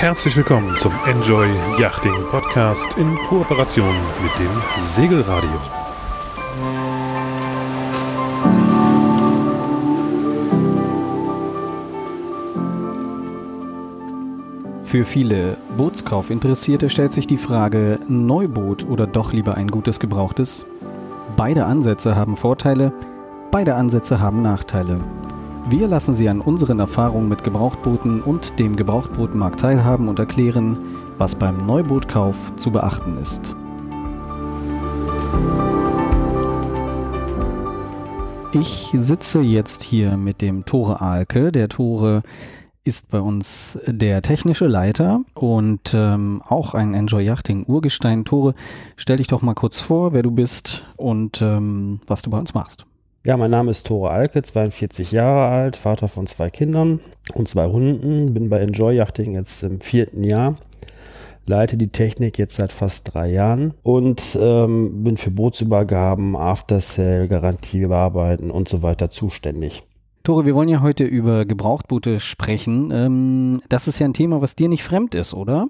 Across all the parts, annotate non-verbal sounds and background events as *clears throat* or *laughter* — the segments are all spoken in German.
Herzlich willkommen zum Enjoy Yachting Podcast in Kooperation mit dem Segelradio. Für viele Bootskaufinteressierte stellt sich die Frage, Neuboot oder doch lieber ein gutes Gebrauchtes? Beide Ansätze haben Vorteile, beide Ansätze haben Nachteile. Wir lassen Sie an unseren Erfahrungen mit Gebrauchtbooten und dem Gebrauchtbootmarkt teilhaben und erklären, was beim Neubootkauf zu beachten ist. Ich sitze jetzt hier mit dem Tore Alke. Der Tore ist bei uns der technische Leiter und ähm, auch ein Enjoy Yachting Urgestein. Tore, stell dich doch mal kurz vor, wer du bist und ähm, was du bei uns machst. Ja, mein Name ist Tore Alke, 42 Jahre alt, Vater von zwei Kindern und zwei Hunden, bin bei Enjoy Yachting jetzt im vierten Jahr, leite die Technik jetzt seit fast drei Jahren und ähm, bin für Bootsübergaben, After Sale, Garantiebearbeiten und so weiter zuständig. Tore, wir wollen ja heute über Gebrauchtboote sprechen. Ähm, das ist ja ein Thema, was dir nicht fremd ist, oder?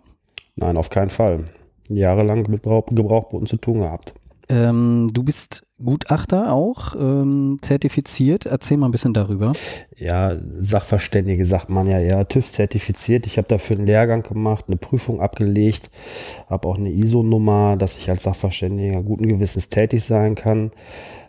Nein, auf keinen Fall. Jahrelang mit Gebrauchtbooten zu tun gehabt. Ähm, du bist Gutachter auch, ähm, zertifiziert. Erzähl mal ein bisschen darüber. Ja, Sachverständige sagt man ja eher, TÜV zertifiziert. Ich habe dafür einen Lehrgang gemacht, eine Prüfung abgelegt, habe auch eine ISO-Nummer, dass ich als Sachverständiger guten Gewissens tätig sein kann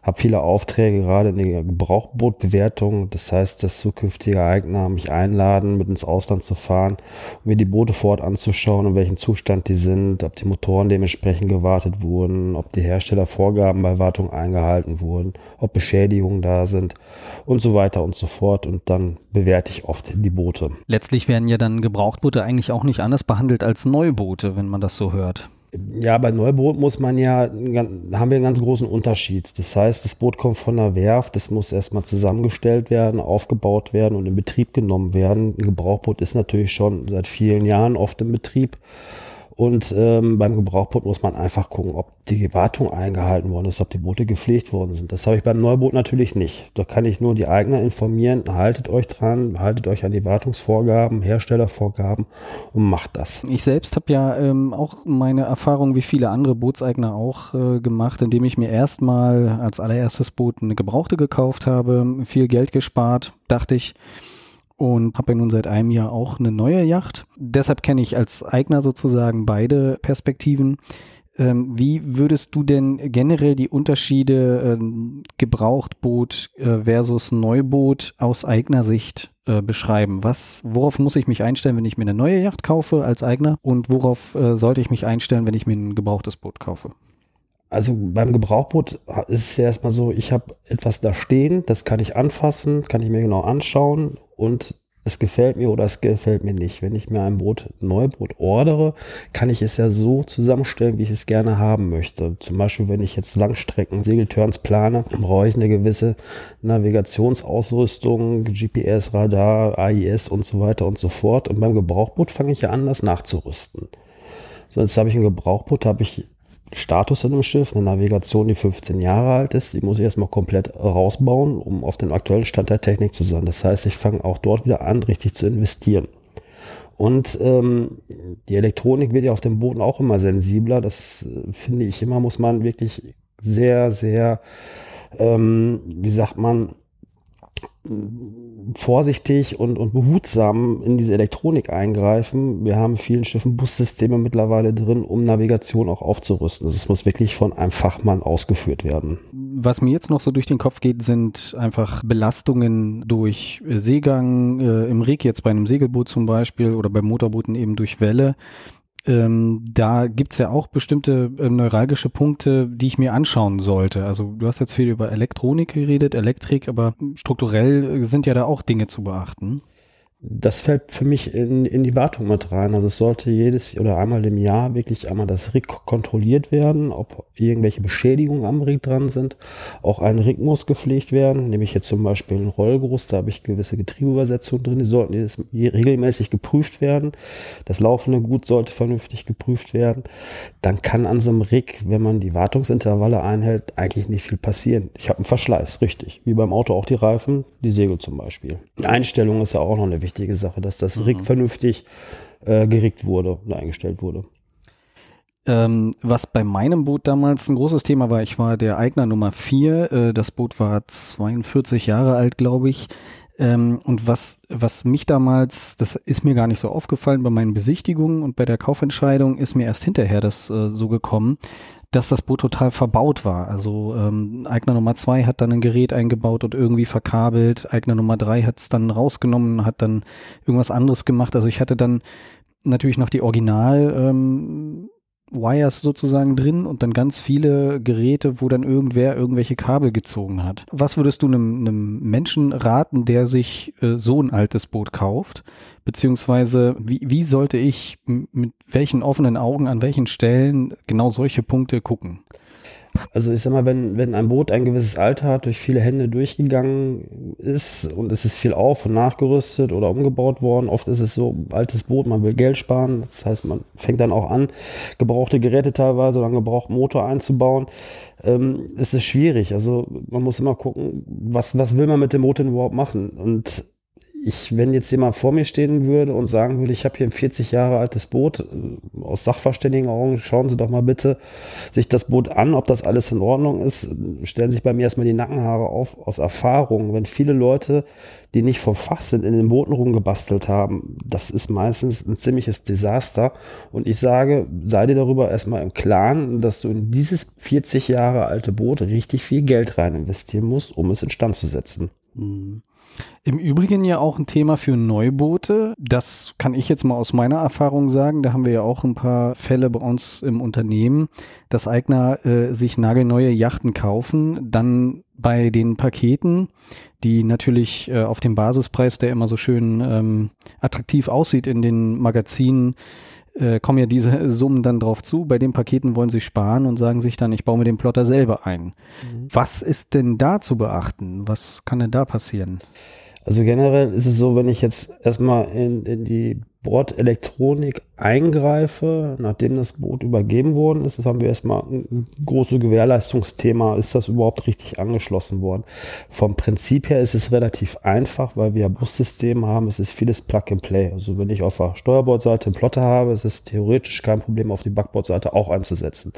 habe viele Aufträge gerade in der Gebrauchbootbewertung. Das heißt, dass zukünftige Eigner mich einladen, mit ins Ausland zu fahren, um mir die Boote vor Ort anzuschauen, in welchem Zustand die sind, ob die Motoren dementsprechend gewartet wurden, ob die Herstellervorgaben bei Wartung eingehalten wurden, ob Beschädigungen da sind und so weiter und so fort. Und dann bewerte ich oft die Boote. Letztlich werden ja dann Gebrauchtboote eigentlich auch nicht anders behandelt als Neuboote, wenn man das so hört. Ja, bei Neuboot muss man ja, haben wir einen ganz großen Unterschied. Das heißt, das Boot kommt von der Werft, das muss erstmal zusammengestellt werden, aufgebaut werden und in Betrieb genommen werden. Ein Gebrauchboot ist natürlich schon seit vielen Jahren oft im Betrieb und ähm, beim Gebrauchboot muss man einfach gucken, ob die Wartung eingehalten worden ist, ob die Boote gepflegt worden sind. Das habe ich beim Neuboot natürlich nicht. Da kann ich nur die Eigner informieren, haltet euch dran, haltet euch an die Wartungsvorgaben, Herstellervorgaben und macht das. Ich selbst habe ja ähm, auch meine Erfahrung wie viele andere Bootseigner auch äh, gemacht, indem ich mir erstmal als allererstes Boot eine Gebrauchte gekauft habe, viel Geld gespart, dachte ich, und habe ja nun seit einem Jahr auch eine neue Yacht. Deshalb kenne ich als Eigner sozusagen beide Perspektiven. Ähm, wie würdest du denn generell die Unterschiede ähm, Gebrauchtboot äh, versus Neuboot aus Eignersicht äh, beschreiben? Was, worauf muss ich mich einstellen, wenn ich mir eine neue Yacht kaufe als Eigner? Und worauf äh, sollte ich mich einstellen, wenn ich mir ein gebrauchtes Boot kaufe? Also beim Gebrauchboot ist es ja erstmal so, ich habe etwas da stehen, das kann ich anfassen, kann ich mir genau anschauen und es gefällt mir oder es gefällt mir nicht. Wenn ich mir ein Boot, ein Neuboot ordere, kann ich es ja so zusammenstellen, wie ich es gerne haben möchte. Zum Beispiel, wenn ich jetzt Langstrecken, Segelturns plane, brauche ich eine gewisse Navigationsausrüstung, GPS, Radar, AIS und so weiter und so fort. Und beim Gebrauchboot fange ich ja an, das nachzurüsten. Sonst habe ich ein Gebrauchboot, habe ich Status in einem Schiff, eine Navigation, die 15 Jahre alt ist, die muss ich erstmal komplett rausbauen, um auf den aktuellen Stand der Technik zu sein. Das heißt, ich fange auch dort wieder an, richtig zu investieren. Und ähm, die Elektronik wird ja auf dem Boden auch immer sensibler. Das äh, finde ich immer, muss man wirklich sehr, sehr, ähm, wie sagt man, vorsichtig und, und behutsam in diese Elektronik eingreifen. Wir haben vielen Schiffen Bussysteme mittlerweile drin, um Navigation auch aufzurüsten. Es muss wirklich von einem Fachmann ausgeführt werden. Was mir jetzt noch so durch den Kopf geht, sind einfach Belastungen durch Seegang, äh, im Rig jetzt bei einem Segelboot zum Beispiel oder bei Motorbooten eben durch Welle ähm, da gibt's ja auch bestimmte äh, neuralgische Punkte, die ich mir anschauen sollte. Also du hast jetzt viel über Elektronik geredet, Elektrik, aber strukturell sind ja da auch Dinge zu beachten das fällt für mich in, in die Wartung mit rein. Also es sollte jedes oder einmal im Jahr wirklich einmal das Rig kontrolliert werden, ob irgendwelche Beschädigungen am Rig dran sind. Auch ein Rig muss gepflegt werden, nämlich jetzt zum Beispiel ein Rollgroß, da habe ich gewisse Getriebeübersetzungen drin, die sollten jedes, regelmäßig geprüft werden. Das laufende Gut sollte vernünftig geprüft werden. Dann kann an so einem Rig, wenn man die Wartungsintervalle einhält, eigentlich nicht viel passieren. Ich habe einen Verschleiß, richtig. Wie beim Auto auch die Reifen, die Segel zum Beispiel. Die Einstellung ist ja auch noch eine wichtige wichtige Sache, dass das Rig mhm. vernünftig äh, gerickt wurde und eingestellt wurde. Ähm, was bei meinem Boot damals ein großes Thema war, ich war der Eigner Nummer vier. Äh, das Boot war 42 Jahre alt, glaube ich. Ähm, und was, was mich damals, das ist mir gar nicht so aufgefallen bei meinen Besichtigungen und bei der Kaufentscheidung, ist mir erst hinterher das äh, so gekommen, dass das Boot total verbaut war. Also ähm, Eigner Nummer zwei hat dann ein Gerät eingebaut und irgendwie verkabelt. Eigner Nummer drei hat es dann rausgenommen, hat dann irgendwas anderes gemacht. Also ich hatte dann natürlich noch die Original ähm, Wires sozusagen drin und dann ganz viele Geräte, wo dann irgendwer irgendwelche Kabel gezogen hat. Was würdest du einem, einem Menschen raten, der sich äh, so ein altes Boot kauft? Beziehungsweise wie, wie sollte ich mit welchen offenen Augen an welchen Stellen genau solche Punkte gucken? Also ich sag mal, wenn, wenn ein Boot ein gewisses Alter hat, durch viele Hände durchgegangen ist und es ist viel auf und nachgerüstet oder umgebaut worden, oft ist es so, altes Boot, man will Geld sparen, das heißt, man fängt dann auch an, gebrauchte Geräte teilweise oder einen gebrauchten Motor einzubauen. Ähm, es ist schwierig, also man muss immer gucken, was, was will man mit dem Motor überhaupt machen und ich, wenn jetzt jemand vor mir stehen würde und sagen würde, ich habe hier ein 40 Jahre altes Boot, äh, aus Sachverständigenaugen, schauen Sie doch mal bitte sich das Boot an, ob das alles in Ordnung ist, stellen sich bei mir erstmal die Nackenhaare auf, aus Erfahrung. Wenn viele Leute, die nicht vom Fach sind, in den Booten rumgebastelt haben, das ist meistens ein ziemliches Desaster. Und ich sage, sei dir darüber erstmal im Klaren, dass du in dieses 40 Jahre alte Boot richtig viel Geld rein investieren musst, um es instand zu setzen. Mhm. Im Übrigen ja auch ein Thema für Neuboote. Das kann ich jetzt mal aus meiner Erfahrung sagen. Da haben wir ja auch ein paar Fälle bei uns im Unternehmen, dass Eigner äh, sich nagelneue Yachten kaufen, dann bei den Paketen, die natürlich äh, auf dem Basispreis, der immer so schön ähm, attraktiv aussieht in den Magazinen, äh, kommen ja diese *laughs* Summen dann drauf zu. Bei den Paketen wollen sie sparen und sagen sich dann, ich baue mir den Plotter selber ein. Mhm. Was ist denn da zu beachten? Was kann denn da passieren? Also generell ist es so, wenn ich jetzt erstmal in, in die Bordelektronik eingreife, nachdem das Boot übergeben worden ist, das haben wir erstmal ein großes Gewährleistungsthema, ist das überhaupt richtig angeschlossen worden. Vom Prinzip her ist es relativ einfach, weil wir Bussysteme haben, es ist vieles Plug and Play. Also wenn ich auf der Steuerbordseite einen Plotter habe, ist es theoretisch kein Problem, auf die Backbordseite auch einzusetzen.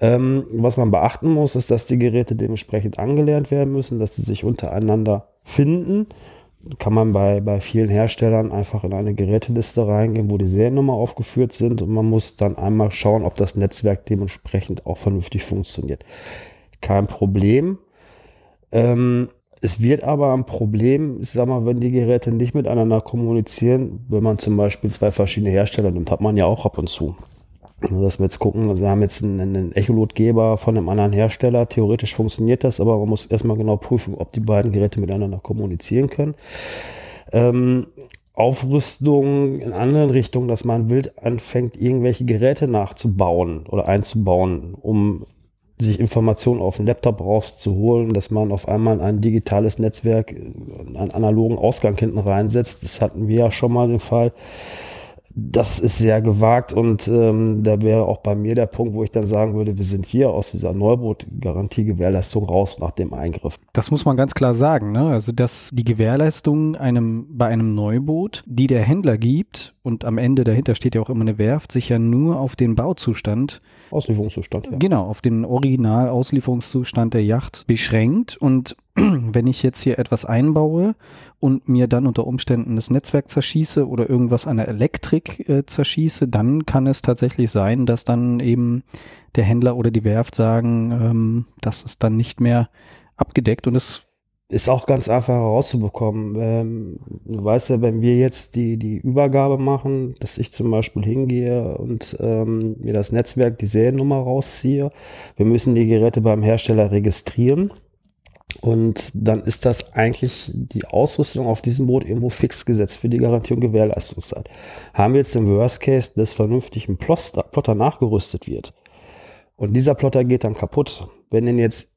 Ähm, was man beachten muss, ist, dass die Geräte dementsprechend angelernt werden müssen, dass sie sich untereinander finden. Kann man bei, bei vielen Herstellern einfach in eine Geräteliste reingehen, wo die Seriennummer aufgeführt sind und man muss dann einmal schauen, ob das Netzwerk dementsprechend auch vernünftig funktioniert. Kein Problem. Ähm, es wird aber ein Problem, ich sag mal, wenn die Geräte nicht miteinander kommunizieren, wenn man zum Beispiel zwei verschiedene Hersteller nimmt, hat man ja auch ab und zu. Also, dass wir jetzt gucken, also wir haben jetzt einen, einen Echolotgeber von einem anderen Hersteller. Theoretisch funktioniert das, aber man muss erstmal genau prüfen, ob die beiden Geräte miteinander kommunizieren können. Ähm, Aufrüstung in anderen Richtungen, dass man wild anfängt, irgendwelche Geräte nachzubauen oder einzubauen, um sich Informationen auf den Laptop rauszuholen, dass man auf einmal ein digitales Netzwerk, einen analogen Ausgang hinten reinsetzt. Das hatten wir ja schon mal den Fall das ist sehr gewagt und ähm, da wäre auch bei mir der Punkt, wo ich dann sagen würde, wir sind hier aus dieser Neuboot-Garantie-Gewährleistung raus nach dem Eingriff. Das muss man ganz klar sagen, ne? Also dass die Gewährleistung einem bei einem Neuboot, die der Händler gibt und am Ende dahinter steht ja auch immer eine Werft, sich ja nur auf den Bauzustand Auslieferungszustand, ja. Genau, auf den Original-Auslieferungszustand der Yacht beschränkt und *clears throat* wenn ich jetzt hier etwas einbaue und mir dann unter Umständen das Netzwerk zerschieße oder irgendwas an der Elektrik äh, zerschieße, dann kann es tatsächlich sein, dass dann eben der Händler oder die Werft sagen, ähm, das ist dann nicht mehr abgedeckt und es ist auch ganz einfach herauszubekommen. Ähm, du weißt ja, wenn wir jetzt die, die Übergabe machen, dass ich zum Beispiel hingehe und ähm, mir das Netzwerk, die Seriennummer rausziehe, wir müssen die Geräte beim Hersteller registrieren. Und dann ist das eigentlich die Ausrüstung auf diesem Boot irgendwo fix gesetzt für die Garantie und Gewährleistungszeit. Haben wir jetzt im Worst Case, dass vernünftig ein Plotter, Plotter nachgerüstet wird und dieser Plotter geht dann kaputt. Wenn denn jetzt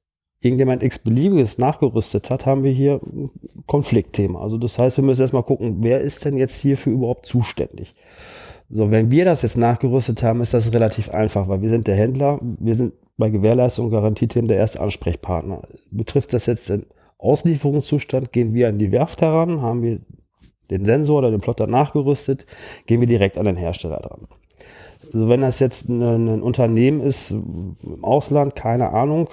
irgendjemand x-beliebiges nachgerüstet hat, haben wir hier ein Konfliktthema. Also das heißt, wir müssen erstmal gucken, wer ist denn jetzt hierfür überhaupt zuständig? So, wenn wir das jetzt nachgerüstet haben, ist das relativ einfach, weil wir sind der Händler, wir sind bei Gewährleistung und Garantiethemen der erste Ansprechpartner. Betrifft das jetzt den Auslieferungszustand, gehen wir an die Werft heran, haben wir den Sensor oder den Plotter nachgerüstet, gehen wir direkt an den Hersteller dran. Also wenn das jetzt ein, ein Unternehmen ist im Ausland, keine Ahnung,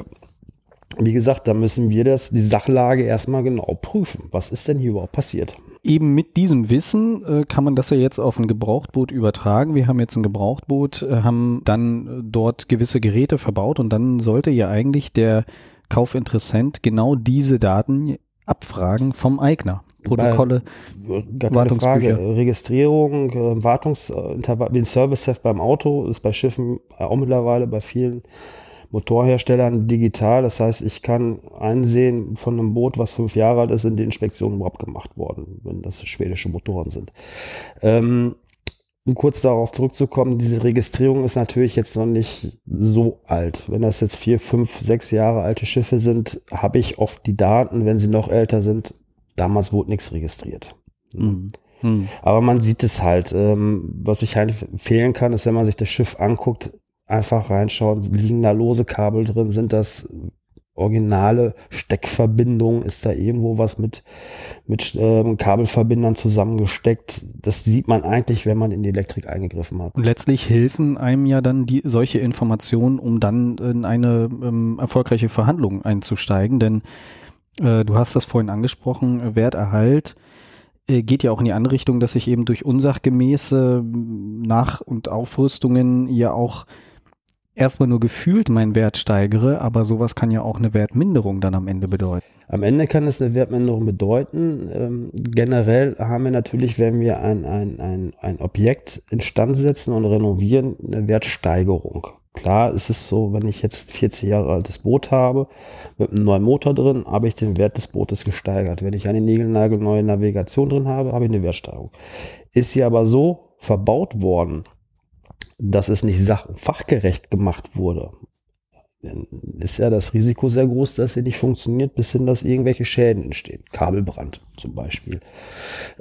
wie gesagt, da müssen wir das, die Sachlage erstmal genau prüfen. Was ist denn hier überhaupt passiert? Eben mit diesem Wissen äh, kann man das ja jetzt auf ein Gebrauchtboot übertragen. Wir haben jetzt ein Gebrauchtboot, äh, haben dann äh, dort gewisse Geräte verbaut und dann sollte ja eigentlich der Kaufinteressent genau diese Daten abfragen vom Eigner. Protokolle, Bei, gar keine Frage. Registrierung, äh, Wartungsintervall, wie ein Service-Heft beim Auto ist bei Schiffen auch mittlerweile bei vielen Motorherstellern digital. Das heißt, ich kann einsehen von einem Boot, was fünf Jahre alt ist, sind die Inspektionen überhaupt gemacht worden, wenn das schwedische Motoren sind. Ähm, um kurz darauf zurückzukommen, diese Registrierung ist natürlich jetzt noch nicht so alt. Wenn das jetzt vier, fünf, sechs Jahre alte Schiffe sind, habe ich oft die Daten, wenn sie noch älter sind. Damals wurde nichts registriert. Mhm. Mhm. Aber man sieht es halt. Ähm, was ich halt empfehlen kann, ist, wenn man sich das Schiff anguckt, einfach reinschauen, liegen da lose Kabel drin, sind das originale Steckverbindungen, ist da irgendwo was mit, mit ähm, Kabelverbindern zusammengesteckt. Das sieht man eigentlich, wenn man in die Elektrik eingegriffen hat. Und letztlich helfen einem ja dann die, solche Informationen, um dann in eine ähm, erfolgreiche Verhandlung einzusteigen, denn äh, du hast das vorhin angesprochen, Werterhalt äh, geht ja auch in die andere Richtung, dass ich eben durch unsachgemäße Nach- und Aufrüstungen ja auch erstmal nur gefühlt meinen Wert steigere, aber sowas kann ja auch eine Wertminderung dann am Ende bedeuten. Am Ende kann es eine Wertminderung bedeuten. Ähm, generell haben wir natürlich, wenn wir ein, ein, ein, ein Objekt instand setzen und renovieren, eine Wertsteigerung. Klar ist es so, wenn ich jetzt 40 Jahre altes Boot habe, mit einem neuen Motor drin, habe ich den Wert des Bootes gesteigert. Wenn ich eine neue Navigation drin habe, habe ich eine Wertsteigerung. Ist sie aber so verbaut worden, dass es nicht sach- fachgerecht gemacht wurde, dann ist ja das Risiko sehr groß, dass sie nicht funktioniert, bis hin, dass irgendwelche Schäden entstehen. Kabelbrand zum Beispiel.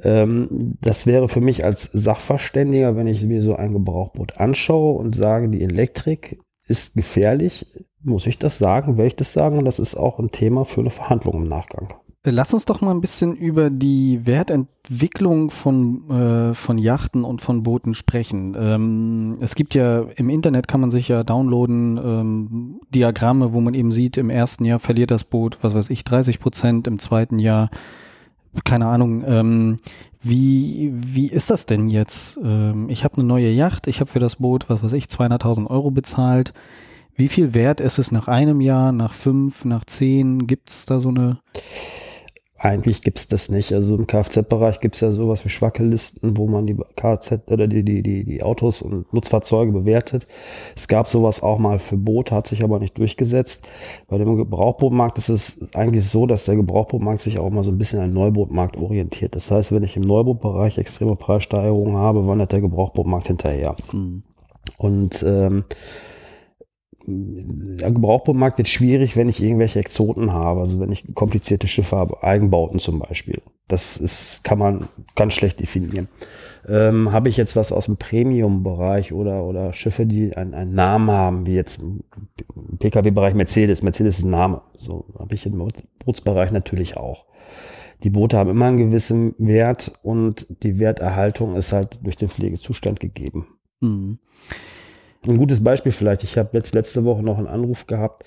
Ähm, das wäre für mich als Sachverständiger, wenn ich mir so ein Gebrauchboot anschaue und sage, die Elektrik ist gefährlich, muss ich das sagen, werde ich das sagen und das ist auch ein Thema für eine Verhandlung im Nachgang. Lass uns doch mal ein bisschen über die Wertentwicklung von, äh, von Yachten und von Booten sprechen. Ähm, es gibt ja im Internet kann man sich ja downloaden ähm, Diagramme, wo man eben sieht, im ersten Jahr verliert das Boot, was weiß ich, 30 Prozent, im zweiten Jahr, keine Ahnung. Ähm, wie, wie ist das denn jetzt? Ähm, ich habe eine neue Yacht, ich habe für das Boot, was weiß ich, 200.000 Euro bezahlt. Wie viel wert ist es nach einem Jahr, nach fünf, nach zehn? Gibt es da so eine eigentlich gibt's das nicht. Also im Kfz-Bereich gibt's ja sowas wie Schwackellisten, wo man die Kfz oder die, die, die, die Autos und Nutzfahrzeuge bewertet. Es gab sowas auch mal für Boote, hat sich aber nicht durchgesetzt. Bei dem Gebrauchbootmarkt ist es eigentlich so, dass der Gebrauchbootmarkt sich auch mal so ein bisschen an den Neubootmarkt orientiert. Das heißt, wenn ich im Neubootbereich extreme Preissteigerungen habe, wandert der Gebrauchbootmarkt hinterher. Mhm. Und ähm, der Gebrauchbootmarkt wird schwierig, wenn ich irgendwelche Exoten habe, also wenn ich komplizierte Schiffe habe, Eigenbauten zum Beispiel. Das ist, kann man ganz schlecht definieren. Ähm, habe ich jetzt was aus dem Premium-Bereich oder, oder Schiffe, die einen, einen Namen haben, wie jetzt im Pkw-Bereich Mercedes. Mercedes ist ein Name. So habe ich im Bootsbereich natürlich auch. Die Boote haben immer einen gewissen Wert und die Werterhaltung ist halt durch den Pflegezustand gegeben. Mhm. Ein gutes Beispiel vielleicht. Ich habe letzt, letzte Woche noch einen Anruf gehabt.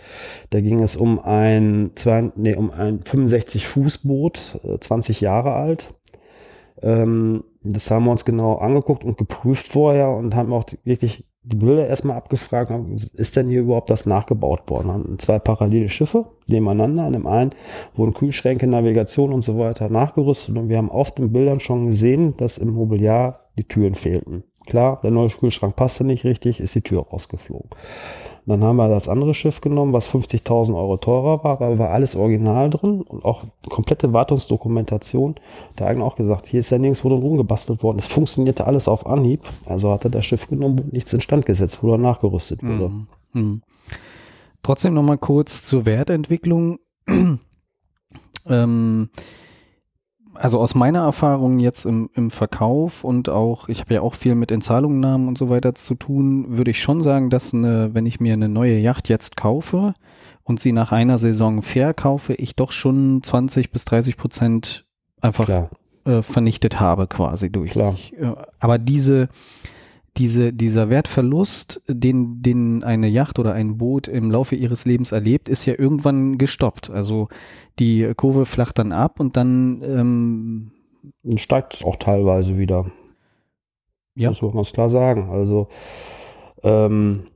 Da ging es um ein, nee, um ein 65 Fußboot, 20 äh, Jahre alt. Ähm, das haben wir uns genau angeguckt und geprüft vorher und haben auch wirklich die Bilder erstmal abgefragt, ist denn hier überhaupt das nachgebaut worden? Haben zwei parallele Schiffe nebeneinander. An dem einen wurden Kühlschränke, Navigation und so weiter nachgerüstet und wir haben auf den Bildern schon gesehen, dass im Mobiliar die Türen fehlten. Klar, der neue Kühlschrank passte nicht richtig, ist die Tür rausgeflogen. Dann haben wir das andere Schiff genommen, was 50.000 Euro teurer war, aber war alles original drin und auch komplette Wartungsdokumentation. Der Eigner auch gesagt, hier ist ja nirgendwo drin rumgebastelt worden. Es funktionierte alles auf Anhieb. Also hat er das Schiff genommen und nichts instand gesetzt, wo er nachgerüstet wurde. Mhm. Mhm. Trotzdem nochmal kurz zur Wertentwicklung. *clears throat* ähm, also aus meiner Erfahrung jetzt im, im Verkauf und auch, ich habe ja auch viel mit Entzahlungnahmen und so weiter zu tun, würde ich schon sagen, dass eine, wenn ich mir eine neue Yacht jetzt kaufe und sie nach einer Saison verkaufe, ich doch schon 20 bis 30 Prozent einfach äh, vernichtet habe quasi durch. Klar. Äh, aber diese, diese, dieser Wertverlust, den, den eine Yacht oder ein Boot im Laufe ihres Lebens erlebt, ist ja irgendwann gestoppt. Also die Kurve flacht dann ab und dann ähm, steigt es auch teilweise wieder. Ja. Muss man ganz klar sagen. Also, ähm,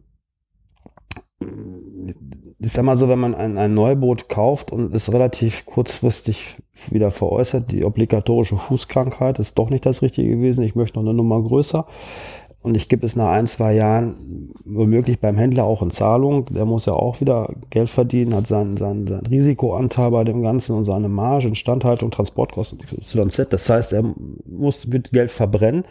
ich sag mal so, wenn man ein, ein Neuboot kauft und ist relativ kurzfristig wieder veräußert, die obligatorische Fußkrankheit ist doch nicht das Richtige gewesen. Ich möchte noch eine Nummer größer. Und ich gebe es nach ein, zwei Jahren womöglich beim Händler auch in Zahlung. Der muss ja auch wieder Geld verdienen, hat seinen, seinen, seinen Risikoanteil bei dem Ganzen und seine Marge, Instandhaltung, Transportkosten, XYZ. Das heißt, er muss, wird Geld verbrennen.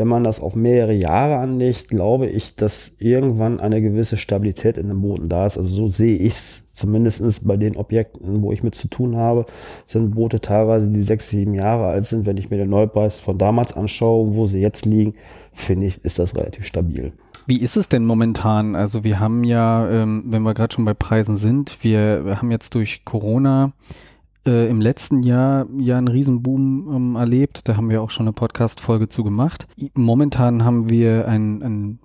Wenn man das auf mehrere Jahre anlegt, glaube ich, dass irgendwann eine gewisse Stabilität in dem Booten da ist. Also so sehe ich es zumindest bei den Objekten, wo ich mit zu tun habe, sind Boote teilweise, die sechs, sieben Jahre alt sind. Wenn ich mir den Neupreis von damals anschaue, wo sie jetzt liegen, finde ich, ist das relativ stabil. Wie ist es denn momentan? Also wir haben ja, ähm, wenn wir gerade schon bei Preisen sind, wir haben jetzt durch Corona äh, im letzten Jahr ja einen Riesenboom ähm, erlebt. Da haben wir auch schon eine Podcast-Folge zu gemacht. Momentan haben wir ein, ein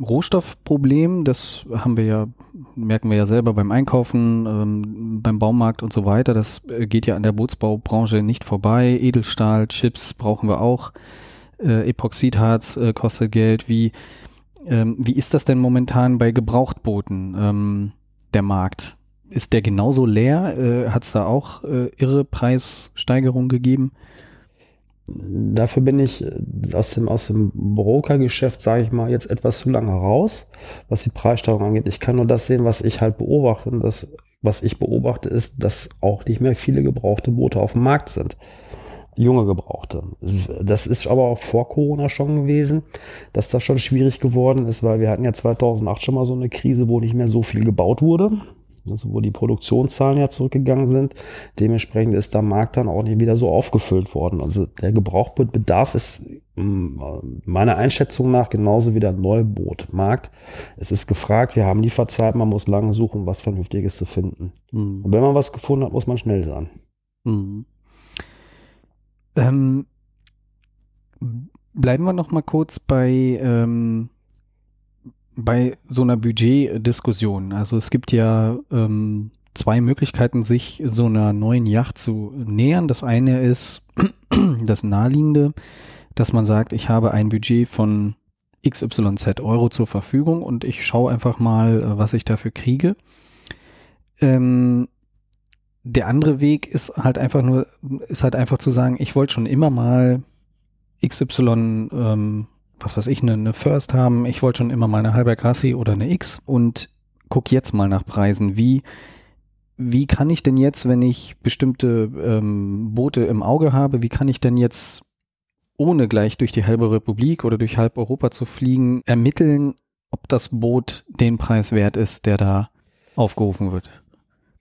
Rohstoffproblem. Das haben wir ja, merken wir ja selber beim Einkaufen, ähm, beim Baumarkt und so weiter. Das äh, geht ja an der Bootsbaubranche nicht vorbei. Edelstahl, Chips brauchen wir auch. Äh, Epoxidharz äh, kostet Geld. Wie, ähm, wie ist das denn momentan bei Gebrauchtbooten, ähm, der Markt? Ist der genauso leer? Äh, Hat es da auch äh, irre Preissteigerungen gegeben? Dafür bin ich äh, aus dem, aus dem Brokergeschäft, sage ich mal, jetzt etwas zu lange raus, was die Preissteigerung angeht. Ich kann nur das sehen, was ich halt beobachte. Und das, was ich beobachte, ist, dass auch nicht mehr viele gebrauchte Boote auf dem Markt sind. Junge Gebrauchte. Das ist aber auch vor Corona schon gewesen, dass das schon schwierig geworden ist, weil wir hatten ja 2008 schon mal so eine Krise, wo nicht mehr so viel gebaut wurde also wo die Produktionszahlen ja zurückgegangen sind. Dementsprechend ist der Markt dann auch nicht wieder so aufgefüllt worden. Also der Gebrauchbootbedarf ist mm, meiner Einschätzung nach genauso wie der Neubootmarkt. Es ist gefragt, wir haben Lieferzeit, man muss lange suchen, was Vernünftiges zu finden. Mhm. Und wenn man was gefunden hat, muss man schnell sein. Mhm. Ähm, bleiben wir noch mal kurz bei ähm bei so einer Budgetdiskussion. Also es gibt ja ähm, zwei Möglichkeiten, sich so einer neuen Yacht zu nähern. Das eine ist *clears throat* das naheliegende, dass man sagt, ich habe ein Budget von XYZ Euro zur Verfügung und ich schaue einfach mal, äh, was ich dafür kriege. Ähm, der andere Weg ist halt einfach nur, ist halt einfach zu sagen, ich wollte schon immer mal XY ähm, was weiß ich, eine, eine First haben. Ich wollte schon immer mal eine Halber Grassi oder eine X und guck jetzt mal nach Preisen. Wie, wie kann ich denn jetzt, wenn ich bestimmte ähm, Boote im Auge habe, wie kann ich denn jetzt, ohne gleich durch die halbe Republik oder durch halb Europa zu fliegen, ermitteln, ob das Boot den Preis wert ist, der da aufgerufen wird?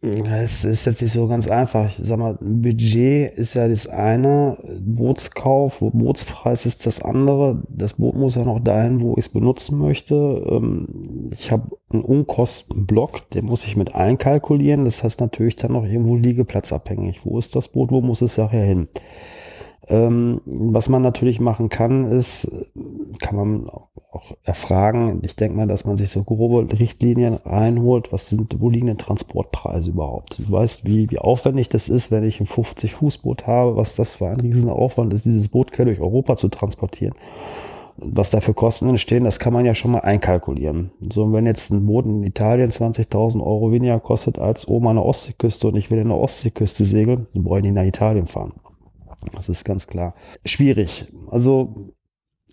Es ist jetzt nicht so ganz einfach. Ich sag mal, Budget ist ja das eine, Bootskauf, Bootspreis ist das andere. Das Boot muss ja noch dahin, wo ich es benutzen möchte. Ähm, ich habe einen Unkostenblock, den muss ich mit einkalkulieren. Das heißt natürlich dann noch irgendwo liegeplatzabhängig. Wo ist das Boot, wo muss es nachher hin? Ähm, was man natürlich machen kann, ist, kann man auch erfragen. Ich denke mal, dass man sich so grobe Richtlinien reinholt. Was sind, wo liegen denn Transportpreise überhaupt? Du weißt, wie, wie aufwendig das ist, wenn ich ein 50 Fußboot habe, was das für ein Riesenaufwand ist, dieses Boot quer durch Europa zu transportieren. Was da für Kosten entstehen, das kann man ja schon mal einkalkulieren. So, wenn jetzt ein Boot in Italien 20.000 Euro weniger kostet als oben an der Ostseeküste und ich will in der Ostseeküste segeln, dann brauche ich nicht nach Italien fahren. Das ist ganz klar. Schwierig. Also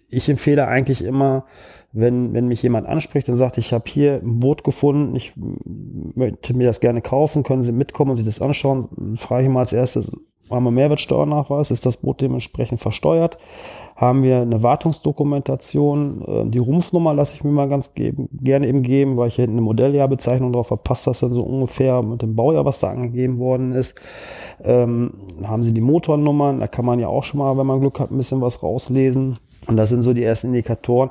ich empfehle eigentlich immer, wenn, wenn mich jemand anspricht und sagt, ich habe hier ein Boot gefunden, ich möchte mir das gerne kaufen, können Sie mitkommen und sich das anschauen, frage ich mal als erstes, haben wir Mehrwertsteuernachweis, ist das Boot dementsprechend versteuert? Haben wir eine Wartungsdokumentation? Äh, die Rumpfnummer lasse ich mir mal ganz geben, gerne eben geben, weil ich hier eine Modelljahrbezeichnung drauf habe. Passt das dann so ungefähr mit dem Baujahr, was da angegeben worden ist? Ähm, haben Sie die Motornummern? Da kann man ja auch schon mal, wenn man Glück hat, ein bisschen was rauslesen. Und das sind so die ersten Indikatoren,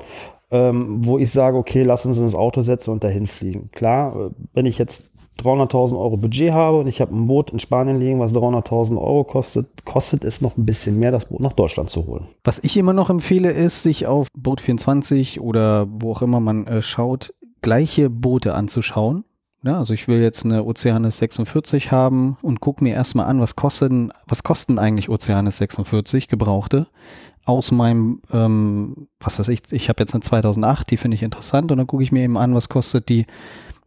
ähm, wo ich sage, okay, lass uns ins Auto setzen und dahin fliegen. Klar, äh, wenn ich jetzt 300.000 Euro Budget habe und ich habe ein Boot in Spanien liegen, was 300.000 Euro kostet, kostet es noch ein bisschen mehr, das Boot nach Deutschland zu holen. Was ich immer noch empfehle, ist, sich auf Boot24 oder wo auch immer man äh, schaut, gleiche Boote anzuschauen. Ja, also ich will jetzt eine Oceanis 46 haben und guck mir erstmal an, was kosten, was kosten eigentlich Oceanis 46 gebrauchte aus meinem, ähm, was weiß ich, ich habe jetzt eine 2008, die finde ich interessant und dann gucke ich mir eben an, was kostet die,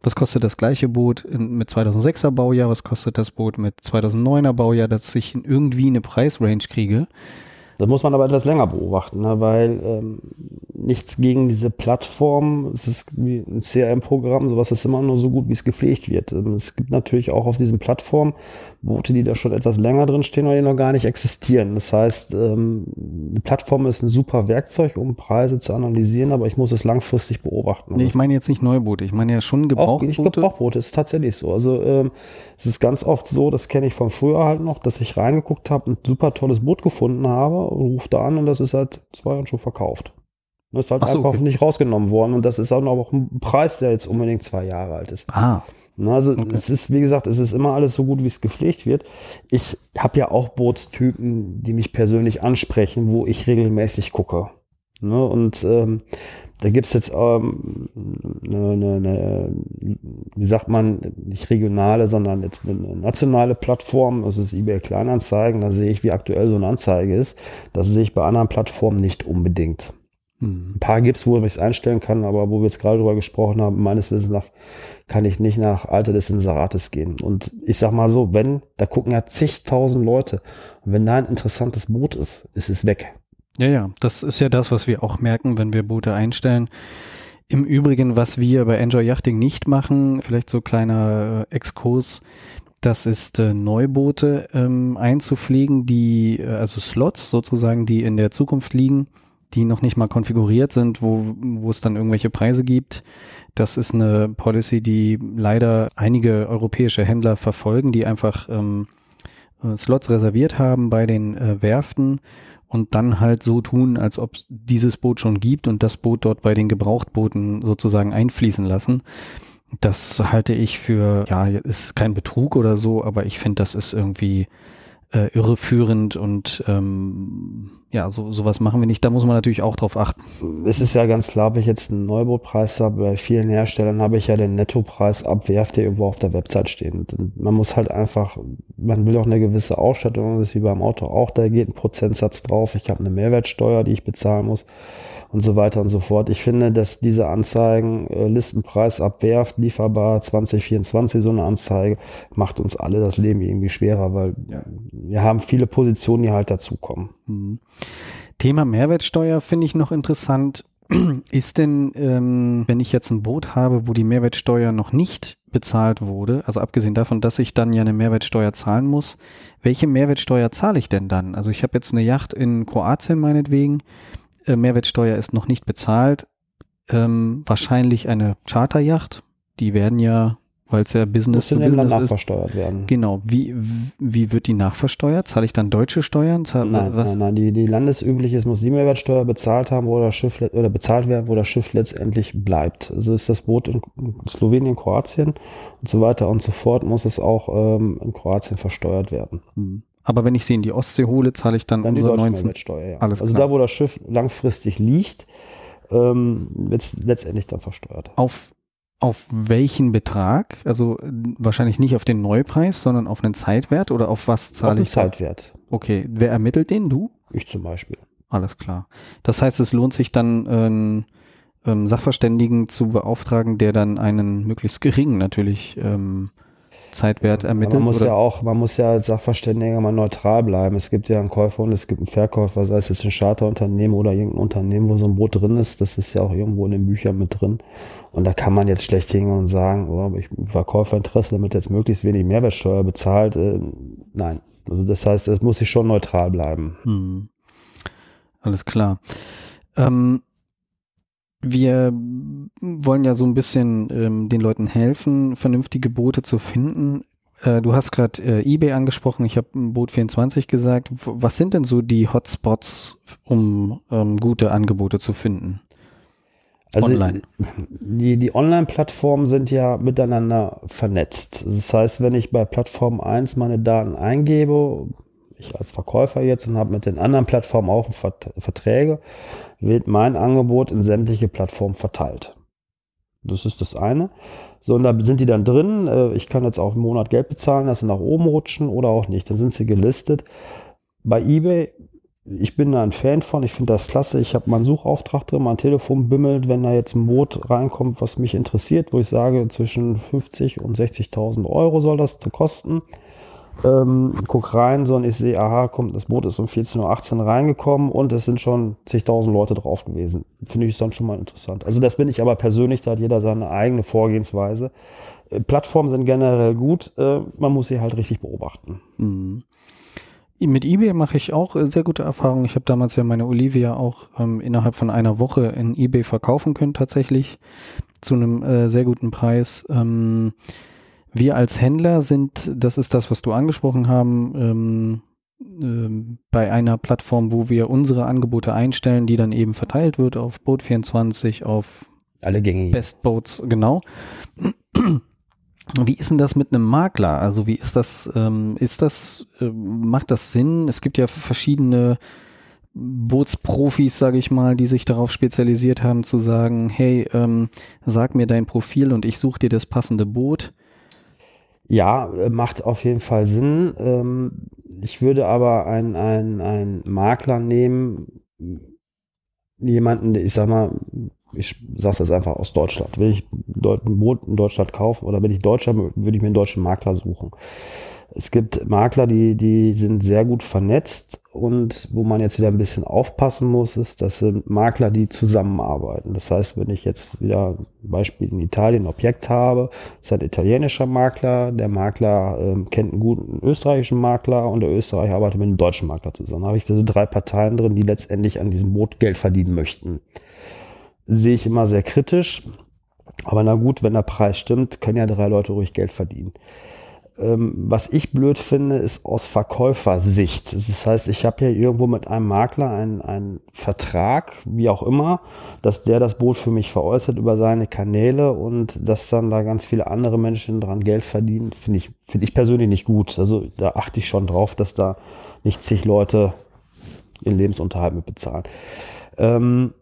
was kostet das gleiche Boot in, mit 2006er Baujahr, was kostet das Boot mit 2009er Baujahr, dass ich irgendwie eine Preisrange kriege. Das muss man aber etwas länger beobachten, ne? weil ähm, nichts gegen diese Plattform. Es ist wie ein CRM-Programm, sowas ist immer nur so gut, wie es gepflegt wird. Ähm, es gibt natürlich auch auf diesen Plattformen Boote, die da schon etwas länger drin stehen oder die noch gar nicht existieren. Das heißt, ähm, eine Plattform ist ein super Werkzeug, um Preise zu analysieren, aber ich muss es langfristig beobachten. Nee, ich meine jetzt nicht Neuboote, ich meine ja schon Gebrauchtboote. Auch Gebrauchtboote ist tatsächlich so. Also ähm, es ist ganz oft so, das kenne ich von früher halt noch, dass ich reingeguckt habe, ein super tolles Boot gefunden habe und rufe da an und das ist halt zwei Jahren schon verkauft. Das ist halt so, einfach okay. nicht rausgenommen worden und das ist auch noch ein Preis, der jetzt unbedingt zwei Jahre alt ist. Ah. Also okay. es ist, wie gesagt, es ist immer alles so gut, wie es gepflegt wird. Ich habe ja auch Bootstypen, die mich persönlich ansprechen, wo ich regelmäßig gucke. Ne? Und ähm, da gibt's jetzt ähm, eine, ne, ne, wie sagt man, nicht regionale, sondern jetzt eine nationale Plattform, das ist eBay Kleinanzeigen, da sehe ich, wie aktuell so eine Anzeige ist. Das sehe ich bei anderen Plattformen nicht unbedingt. Ein paar gibt es, wo ich es einstellen kann, aber wo wir jetzt gerade drüber gesprochen haben, meines Wissens nach kann ich nicht nach Alter des Inserates gehen. Und ich sag mal so, wenn, da gucken ja zigtausend Leute. Und wenn da ein interessantes Boot ist, ist es weg. Ja, ja, das ist ja das, was wir auch merken, wenn wir Boote einstellen. Im Übrigen, was wir bei Enjoy Yachting nicht machen, vielleicht so kleiner äh, Exkurs, das ist äh, Neuboote ähm, einzufliegen, die, äh, also Slots sozusagen, die in der Zukunft liegen die noch nicht mal konfiguriert sind, wo, wo es dann irgendwelche Preise gibt. Das ist eine Policy, die leider einige europäische Händler verfolgen, die einfach ähm, äh, Slots reserviert haben bei den äh, Werften und dann halt so tun, als ob dieses Boot schon gibt und das Boot dort bei den Gebrauchtbooten sozusagen einfließen lassen. Das halte ich für, ja, ist kein Betrug oder so, aber ich finde, das ist irgendwie äh, irreführend und ähm, ja, so sowas machen wir nicht. Da muss man natürlich auch drauf achten. Es ist ja ganz klar, ob ich jetzt einen Neubootpreis habe, bei vielen Herstellern habe ich ja den Nettopreis ab Werft, der irgendwo auf der Website steht. Und man muss halt einfach, man will auch eine gewisse Ausstattung, das ist wie beim Auto auch, da geht ein Prozentsatz drauf. Ich habe eine Mehrwertsteuer, die ich bezahlen muss und so weiter und so fort. Ich finde, dass diese Anzeigen, äh, Listenpreis abwerft, lieferbar 2024, so eine Anzeige, macht uns alle das Leben irgendwie schwerer, weil ja. wir haben viele Positionen, die halt dazukommen. Mhm. Thema Mehrwertsteuer finde ich noch interessant. *clears throat* Ist denn, ähm, wenn ich jetzt ein Boot habe, wo die Mehrwertsteuer noch nicht bezahlt wurde, also abgesehen davon, dass ich dann ja eine Mehrwertsteuer zahlen muss, welche Mehrwertsteuer zahle ich denn dann? Also ich habe jetzt eine Yacht in Kroatien meinetwegen, äh, Mehrwertsteuer ist noch nicht bezahlt. Ähm, wahrscheinlich eine Charterjacht. Die werden ja, weil es ja Business to Business ist. nachversteuert werden. Genau. Wie, wie wird die nachversteuert? Zahle ich dann deutsche Steuern? Zahl, nein, was? nein, nein, die, die landesübliche, es muss die Mehrwertsteuer bezahlt haben, wo das Schiff, oder bezahlt werden, wo das Schiff letztendlich bleibt. Also ist das Boot in Slowenien, Kroatien und so weiter und so fort, muss es auch ähm, in Kroatien versteuert werden. Hm. Aber wenn ich sie in die Ostsee hole, zahle ich dann, dann unsere 19. Mehrwertsteuer, ja. Alles also klar. da, wo das Schiff langfristig liegt, ähm, wird es letztendlich dann versteuert. Auf, auf welchen Betrag? Also wahrscheinlich nicht auf den Neupreis, sondern auf einen Zeitwert oder auf was zahle ich? Auf einen Zeitwert. Okay. Wer ermittelt den? Du? Ich zum Beispiel. Alles klar. Das heißt, es lohnt sich dann, einen ähm, Sachverständigen zu beauftragen, der dann einen möglichst geringen natürlich ähm, Zeitwert ermittelt? Man muss oder? ja auch, man muss ja als Sachverständiger mal neutral bleiben. Es gibt ja einen Käufer und es gibt einen Verkäufer, sei es jetzt ein Charterunternehmen oder irgendein Unternehmen, wo so ein Boot drin ist. Das ist ja auch irgendwo in den Büchern mit drin. Und da kann man jetzt schlecht hingehen und sagen, oh, ich Verkäuferinteresse, damit jetzt möglichst wenig Mehrwertsteuer bezahlt. Äh, nein. Also das heißt, es muss sich schon neutral bleiben. Hm. Alles klar. Ähm, wir wollen ja so ein bisschen ähm, den Leuten helfen, vernünftige Boote zu finden. Äh, du hast gerade äh, eBay angesprochen, ich habe Boot 24 gesagt. Was sind denn so die Hotspots, um ähm, gute Angebote zu finden? Also Online. die, die Online-Plattformen sind ja miteinander vernetzt. Das heißt, wenn ich bei Plattform 1 meine Daten eingebe, ich als Verkäufer jetzt und habe mit den anderen Plattformen auch Vert- Verträge, wird mein Angebot in sämtliche Plattformen verteilt. Das ist das eine. So, und da sind die dann drin. Äh, Ich kann jetzt auch im Monat Geld bezahlen, dass sie nach oben rutschen oder auch nicht. Dann sind sie gelistet. Bei eBay, ich bin da ein Fan von. Ich finde das klasse. Ich habe meinen Suchauftrag drin, mein Telefon bimmelt, wenn da jetzt ein Boot reinkommt, was mich interessiert, wo ich sage, zwischen 50 und 60.000 Euro soll das kosten. Ähm, guck rein, so und ich sehe, aha, kommt, das Boot ist um 14.18 Uhr reingekommen und es sind schon zigtausend Leute drauf gewesen. Finde ich dann schon mal interessant. Also das bin ich aber persönlich, da hat jeder seine eigene Vorgehensweise. Äh, Plattformen sind generell gut, äh, man muss sie halt richtig beobachten. Mhm. Mit eBay mache ich auch äh, sehr gute Erfahrungen. Ich habe damals ja meine Olivia auch ähm, innerhalb von einer Woche in eBay verkaufen können, tatsächlich zu einem äh, sehr guten Preis. Ähm, wir als Händler sind, das ist das, was du angesprochen haben, ähm, ähm, bei einer Plattform, wo wir unsere Angebote einstellen, die dann eben verteilt wird auf Boat24, auf Alle gängigen. Best Boats, genau. Wie ist denn das mit einem Makler? Also wie ist das, ähm, ist das, äh, macht das Sinn? Es gibt ja verschiedene Bootsprofis, sage ich mal, die sich darauf spezialisiert haben zu sagen, hey, ähm, sag mir dein Profil und ich suche dir das passende Boot. Ja, äh, macht auf jeden Fall Sinn. Ähm, Ich würde aber einen ein Makler nehmen, jemanden, ich sag mal, ich sag's jetzt einfach aus Deutschland. Will ich ein Boot in Deutschland kaufen oder bin ich Deutscher, würde ich mir einen deutschen Makler suchen. Es gibt Makler, die, die sind sehr gut vernetzt und wo man jetzt wieder ein bisschen aufpassen muss, ist, das sind Makler, die zusammenarbeiten. Das heißt, wenn ich jetzt wieder ein Beispiel in Italien ein Objekt habe, ist ein italienischer Makler, der Makler ähm, kennt einen guten österreichischen Makler und der Österreicher arbeitet mit einem deutschen Makler zusammen. Da habe ich diese drei Parteien drin, die letztendlich an diesem Boot Geld verdienen möchten. Sehe ich immer sehr kritisch. Aber na gut, wenn der Preis stimmt, können ja drei Leute ruhig Geld verdienen was ich blöd finde, ist aus Verkäufersicht. Das heißt, ich habe ja irgendwo mit einem Makler einen, einen Vertrag, wie auch immer, dass der das Boot für mich veräußert über seine Kanäle und dass dann da ganz viele andere Menschen dran Geld verdienen, finde ich, finde ich persönlich nicht gut. Also da achte ich schon drauf, dass da nicht zig Leute ihren Lebensunterhalt mit bezahlen. Ähm,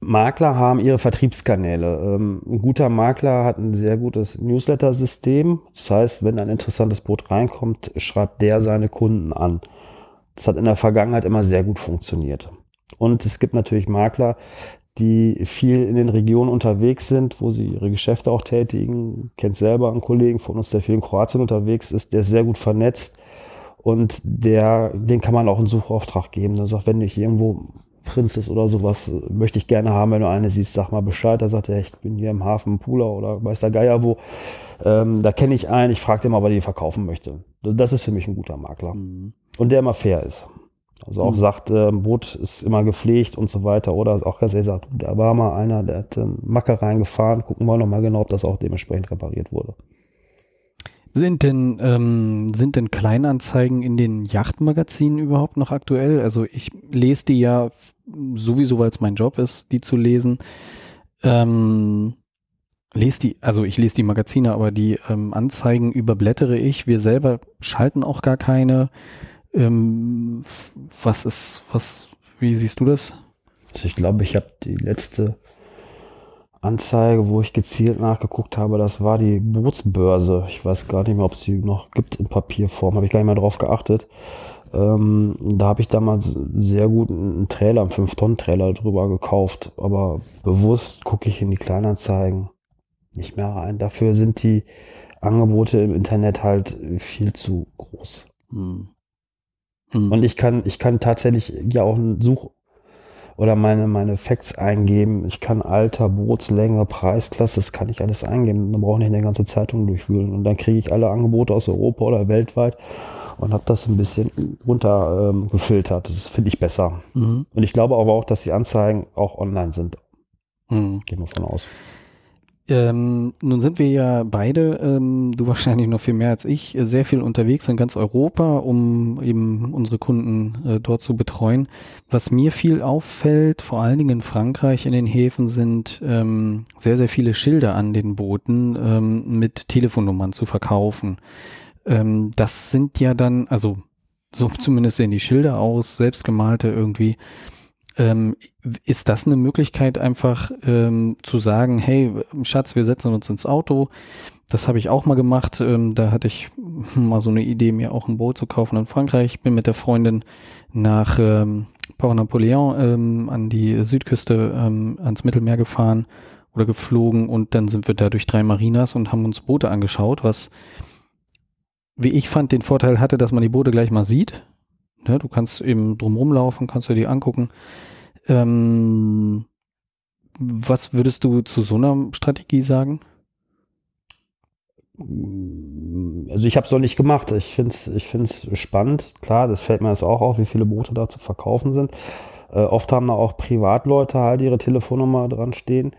Makler haben ihre Vertriebskanäle. Ähm, ein guter Makler hat ein sehr gutes Newsletter-System. Das heißt, wenn ein interessantes Boot reinkommt, schreibt der seine Kunden an. Das hat in der Vergangenheit immer sehr gut funktioniert. Und es gibt natürlich Makler, die viel in den Regionen unterwegs sind, wo sie ihre Geschäfte auch tätigen. Kennt selber einen Kollegen von uns, der viel in Kroatien unterwegs ist, der ist sehr gut vernetzt und der, den kann man auch einen Suchauftrag geben. Der sagt, wenn ich irgendwo Princess oder sowas äh, möchte ich gerne haben, wenn du eine siehst, sag mal Bescheid. Da sagt er, ich bin hier im Hafen Pula oder weiß der Geier wo. Ähm, da kenne ich einen, ich frage den mal, ob er die verkaufen möchte. Das ist für mich ein guter Makler. Mhm. Und der immer fair ist. Also auch Mhm. sagt, äh, ein Boot ist immer gepflegt und so weiter. Oder auch ganz ehrlich sagt, da war mal einer, der hat einen Macker reingefahren, gucken wir nochmal genau, ob das auch dementsprechend repariert wurde. Sind denn, ähm, sind denn Kleinanzeigen in den Yachtmagazinen überhaupt noch aktuell? Also ich lese die ja sowieso, weil es mein Job ist, die zu lesen. Ähm, lese die, also ich lese die Magazine, aber die ähm, Anzeigen überblättere ich. Wir selber schalten auch gar keine. Ähm, was ist, was, wie siehst du das? Also ich glaube, ich habe die letzte Anzeige, wo ich gezielt nachgeguckt habe, das war die Bootsbörse. Ich weiß gar nicht mehr, ob es die noch gibt in Papierform. Habe ich gar nicht mehr drauf geachtet. Ähm, da habe ich damals sehr gut einen Trailer, einen 5-Tonnen-Trailer drüber gekauft. Aber bewusst gucke ich in die Kleinanzeigen nicht mehr rein. Dafür sind die Angebote im Internet halt viel zu groß. Hm. Hm. Und ich kann, ich kann tatsächlich ja auch einen Such- oder meine, meine Facts eingeben. Ich kann Alter, Bootslänge, Preisklasse, das kann ich alles eingeben. Dann brauche ich nicht eine ganze Zeitung durchwühlen. Und dann kriege ich alle Angebote aus Europa oder weltweit und habe das ein bisschen runter ähm, gefiltert. Das finde ich besser. Mhm. Und ich glaube aber auch, dass die Anzeigen auch online sind. Mhm. Gehen wir von aus. Ähm, nun sind wir ja beide, ähm, du wahrscheinlich noch viel mehr als ich, sehr viel unterwegs in ganz Europa, um eben unsere Kunden äh, dort zu betreuen. Was mir viel auffällt, vor allen Dingen in Frankreich in den Häfen, sind ähm, sehr, sehr viele Schilder an den Booten ähm, mit Telefonnummern zu verkaufen. Ähm, das sind ja dann, also so zumindest sehen die Schilder aus, selbstgemalte irgendwie. Ähm, ist das eine Möglichkeit, einfach ähm, zu sagen, hey, Schatz, wir setzen uns ins Auto. Das habe ich auch mal gemacht. Ähm, da hatte ich mal so eine Idee, mir auch ein Boot zu kaufen in Frankreich. Bin mit der Freundin nach ähm, Port Napoleon ähm, an die Südküste ähm, ans Mittelmeer gefahren oder geflogen und dann sind wir da durch drei Marinas und haben uns Boote angeschaut, was, wie ich fand, den Vorteil hatte, dass man die Boote gleich mal sieht. Ne, du kannst eben drumherum laufen, kannst du die angucken. Ähm, was würdest du zu so einer Strategie sagen? Also ich habe es noch nicht gemacht. Ich finde es ich find's spannend. Klar, das fällt mir jetzt auch auf, wie viele Boote da zu verkaufen sind. Äh, oft haben da auch Privatleute halt ihre Telefonnummer dran stehen.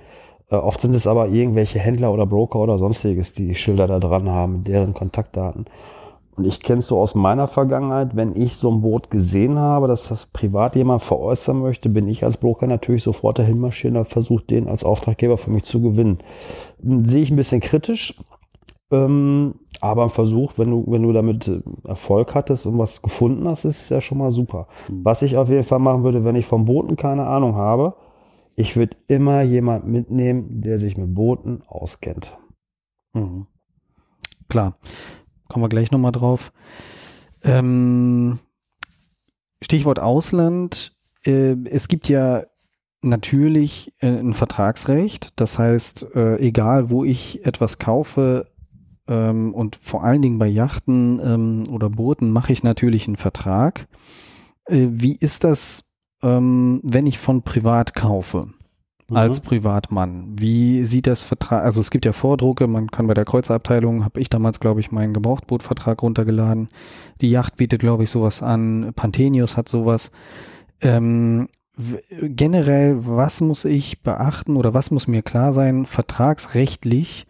Äh, oft sind es aber irgendwelche Händler oder Broker oder sonstiges, die Schilder da dran haben, deren Kontaktdaten. Und ich kenne es so aus meiner Vergangenheit, wenn ich so ein Boot gesehen habe, dass das privat jemand veräußern möchte, bin ich als Broker natürlich sofort dahin marschieren und versuche den als Auftraggeber für mich zu gewinnen. Sehe ich ein bisschen kritisch, ähm, aber ein Versuch, wenn du, wenn du damit äh, Erfolg hattest und was gefunden hast, ist ja schon mal super. Mhm. Was ich auf jeden Fall machen würde, wenn ich vom Booten keine Ahnung habe, ich würde immer jemand mitnehmen, der sich mit Booten auskennt. Mhm. Klar kommen wir gleich nochmal drauf. Ähm, Stichwort Ausland. Äh, es gibt ja natürlich äh, ein Vertragsrecht. Das heißt, äh, egal wo ich etwas kaufe ähm, und vor allen Dingen bei Yachten ähm, oder Booten mache ich natürlich einen Vertrag. Äh, wie ist das, ähm, wenn ich von privat kaufe? Als mhm. Privatmann. Wie sieht das Vertrag, also es gibt ja Vordrucke, man kann bei der Kreuzerabteilung, habe ich damals, glaube ich, meinen Gebrauchtbootvertrag runtergeladen. Die Yacht bietet, glaube ich, sowas an. Pantenius hat sowas. Ähm, generell, was muss ich beachten oder was muss mir klar sein, vertragsrechtlich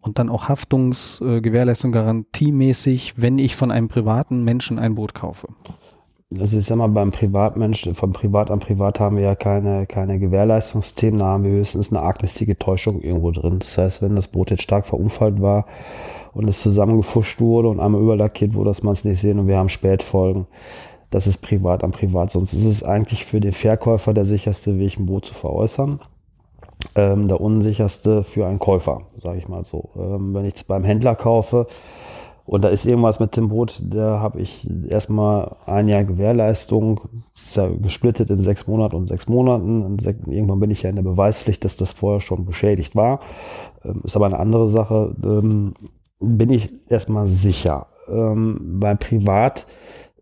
und dann auch Haftungs-, äh, Gewährleistung, garantiemäßig, wenn ich von einem privaten Menschen ein Boot kaufe? Also ich sag mal, beim Privatmensch, von Privat an Privat haben wir ja keine, keine Gewährleistungsthemen, da haben wir höchstens eine arglistige Täuschung irgendwo drin. Das heißt, wenn das Boot jetzt stark verunfallt war und es zusammengefuscht wurde und einmal überlackiert wurde, dass man es nicht sehen und wir haben Spätfolgen, das ist Privat an Privat. Sonst ist es eigentlich für den Verkäufer der sicherste Weg, ein Boot zu veräußern. Ähm, der unsicherste für einen Käufer, sage ich mal so. Ähm, wenn ich es beim Händler kaufe, und da ist irgendwas mit dem Boot, da habe ich erstmal ein Jahr Gewährleistung, ist ja gesplittet in sechs Monaten und sechs Monaten. Und irgendwann bin ich ja in der Beweispflicht, dass das vorher schon beschädigt war. Ähm, ist aber eine andere Sache. Ähm, bin ich erstmal sicher. Ähm, bei Privat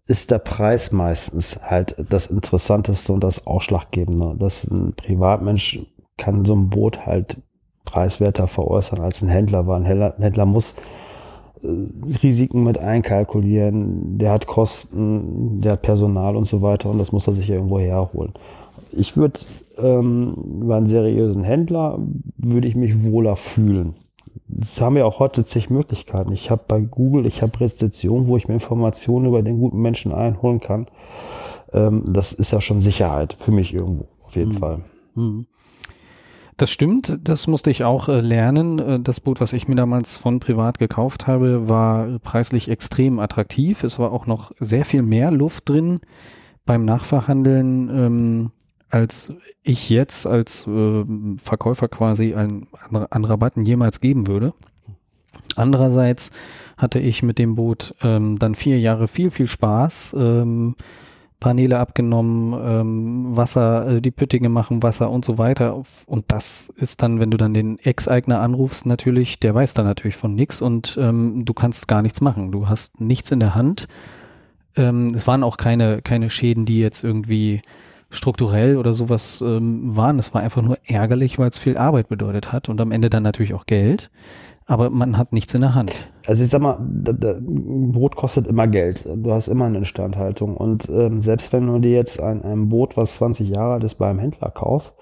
ist der Preis meistens halt das Interessanteste und das Ausschlaggebende. Dass ein Privatmensch kann so ein Boot halt preiswerter veräußern als ein Händler, weil ein Händler, muss Risiken mit einkalkulieren, der hat Kosten, der hat Personal und so weiter und das muss er sich irgendwo herholen. Ich würde ähm, bei einem seriösen Händler würde ich mich wohler fühlen. Das haben wir auch heute zig Möglichkeiten. Ich habe bei Google, ich habe Rezession, wo ich mir Informationen über den guten Menschen einholen kann. Ähm, das ist ja schon Sicherheit für mich irgendwo, auf jeden mhm. Fall. Mhm. Das stimmt, das musste ich auch äh, lernen. Äh, das Boot, was ich mir damals von privat gekauft habe, war preislich extrem attraktiv. Es war auch noch sehr viel mehr Luft drin beim Nachverhandeln, ähm, als ich jetzt als äh, Verkäufer quasi an, Rabatten jemals geben würde. Andererseits hatte ich mit dem Boot ähm, dann vier Jahre viel, viel Spaß. Ähm, Paneele abgenommen, ähm, Wasser, äh, die Püttinge machen Wasser und so weiter. Und das ist dann, wenn du dann den Ex-Eigner anrufst, natürlich, der weiß dann natürlich von nichts und ähm, du kannst gar nichts machen. Du hast nichts in der Hand. Ähm, es waren auch keine, keine Schäden, die jetzt irgendwie strukturell oder sowas ähm, waren. Es war einfach nur ärgerlich, weil es viel Arbeit bedeutet hat und am Ende dann natürlich auch Geld aber man hat nichts in der Hand. Also ich sag mal, Brot kostet immer Geld. Du hast immer eine Instandhaltung. Und ähm, selbst wenn du dir jetzt ein, ein Boot, was 20 Jahre alt ist, beim Händler kaufst,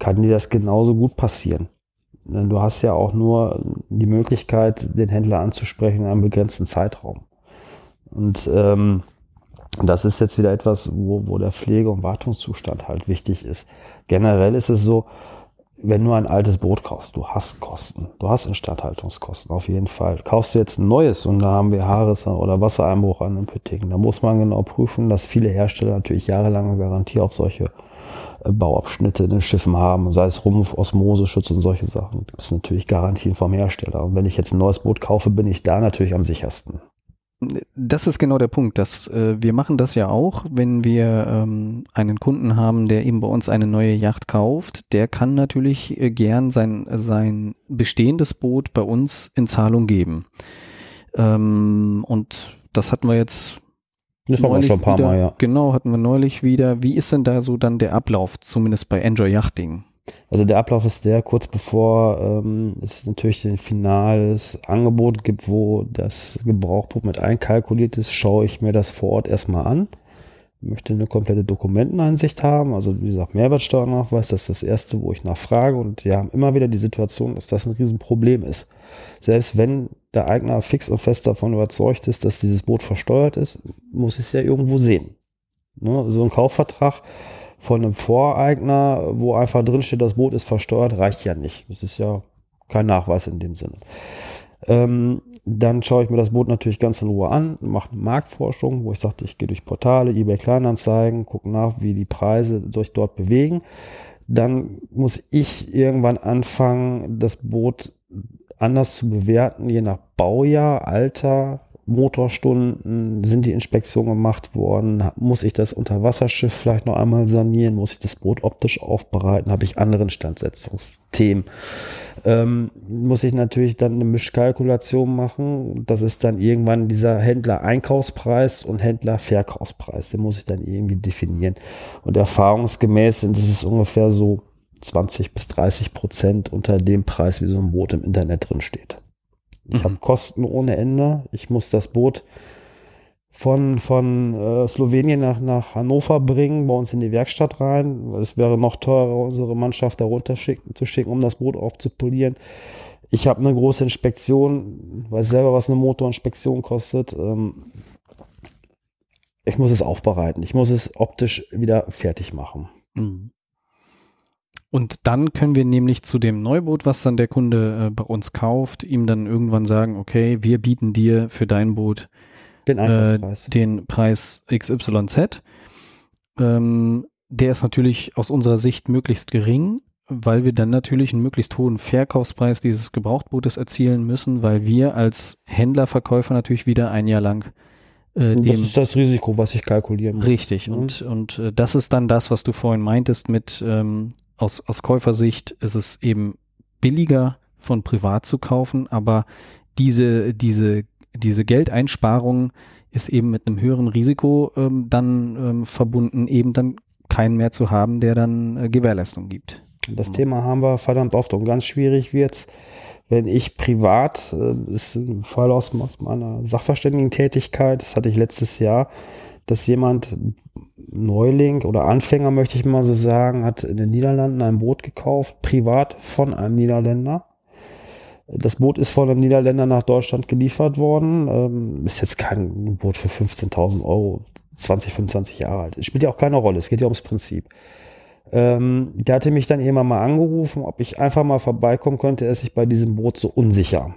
kann dir das genauso gut passieren. Du hast ja auch nur die Möglichkeit, den Händler anzusprechen in einem begrenzten Zeitraum. Und ähm, das ist jetzt wieder etwas, wo, wo der Pflege- und Wartungszustand halt wichtig ist. Generell ist es so, wenn du ein altes Boot kaufst, du hast Kosten, du hast Instandhaltungskosten auf jeden Fall. Kaufst du jetzt ein neues und da haben wir Haarrisse oder Wassereinbruch an den Püttingen, da muss man genau prüfen, dass viele Hersteller natürlich jahrelange Garantie auf solche äh, Bauabschnitte in den Schiffen haben, sei es Rumpf, Osmoseschutz und solche Sachen. Das sind natürlich Garantien vom Hersteller. Und wenn ich jetzt ein neues Boot kaufe, bin ich da natürlich am sichersten. Das ist genau der Punkt. Dass, äh, wir machen das ja auch, wenn wir ähm, einen Kunden haben, der eben bei uns eine neue Yacht kauft. Der kann natürlich äh, gern sein, sein bestehendes Boot bei uns in Zahlung geben. Ähm, und das hatten wir jetzt. Das war schon ein paar wieder, Mal, ja. Genau, hatten wir neulich wieder. Wie ist denn da so dann der Ablauf, zumindest bei Enjoy Yachting? Also der Ablauf ist der, kurz bevor ähm, es natürlich ein finales Angebot gibt, wo das Gebrauchbuch mit einkalkuliert ist, schaue ich mir das vor Ort erstmal an. Ich möchte eine komplette Dokumenteneinsicht haben, also wie gesagt, Mehrwertsteuernachweis, das ist das erste, wo ich nachfrage und wir haben immer wieder die Situation, dass das ein Riesenproblem ist. Selbst wenn der Eigner fix und fest davon überzeugt ist, dass dieses Boot versteuert ist, muss ich es ja irgendwo sehen. Ne? So ein Kaufvertrag von einem Voreigner, wo einfach drinsteht, das Boot ist versteuert, reicht ja nicht. Das ist ja kein Nachweis in dem Sinne. Ähm, dann schaue ich mir das Boot natürlich ganz in Ruhe an, mache eine Marktforschung, wo ich sagte, ich gehe durch Portale, eBay Kleinanzeigen, gucke nach, wie die Preise sich dort bewegen. Dann muss ich irgendwann anfangen, das Boot anders zu bewerten, je nach Baujahr, Alter, Motorstunden, sind die Inspektionen gemacht worden, muss ich das Unterwasserschiff vielleicht noch einmal sanieren, muss ich das Boot optisch aufbereiten, habe ich andere Instandsetzungsthemen. Ähm, muss ich natürlich dann eine Mischkalkulation machen. Das ist dann irgendwann dieser Händler-Einkaufspreis und Händler-Verkaufspreis. Den muss ich dann irgendwie definieren. Und erfahrungsgemäß sind es ungefähr so 20 bis 30 Prozent unter dem Preis, wie so ein Boot im Internet drin steht. Ich mhm. habe Kosten ohne Ende. Ich muss das Boot von, von äh, Slowenien nach, nach Hannover bringen, bei uns in die Werkstatt rein. Es wäre noch teurer, unsere Mannschaft darunter schicken, zu schicken, um das Boot aufzupolieren. Ich habe eine große Inspektion, weiß selber, was eine Motorinspektion kostet. Ähm, ich muss es aufbereiten. Ich muss es optisch wieder fertig machen. Mhm. Und dann können wir nämlich zu dem Neuboot, was dann der Kunde äh, bei uns kauft, ihm dann irgendwann sagen, okay, wir bieten dir für dein Boot den, äh, den Preis XYZ. Ähm, der ist natürlich aus unserer Sicht möglichst gering, weil wir dann natürlich einen möglichst hohen Verkaufspreis dieses Gebrauchtbootes erzielen müssen, weil wir als Händlerverkäufer natürlich wieder ein Jahr lang äh, das ist das Risiko, was ich kalkulieren muss. Richtig. Mhm. Und, und äh, das ist dann das, was du vorhin meintest mit, ähm, aus, aus Käufersicht ist es eben billiger von privat zu kaufen, aber diese, diese, diese Geldeinsparung ist eben mit einem höheren Risiko ähm, dann ähm, verbunden, eben dann keinen mehr zu haben, der dann äh, Gewährleistung gibt. Das Thema haben wir verdammt oft und ganz schwierig wird's, wenn ich privat, äh, ist ein Fall aus, aus meiner Sachverständigen-Tätigkeit, das hatte ich letztes Jahr, dass jemand Neuling oder Anfänger, möchte ich mal so sagen, hat in den Niederlanden ein Boot gekauft, privat von einem Niederländer. Das Boot ist von einem Niederländer nach Deutschland geliefert worden. Ähm, ist jetzt kein Boot für 15.000 Euro, 20, 25 Jahre alt. Spielt ja auch keine Rolle. Es geht ja ums Prinzip. Ähm, der hatte mich dann irgendwann mal angerufen, ob ich einfach mal vorbeikommen könnte. Er ist sich bei diesem Boot so unsicher,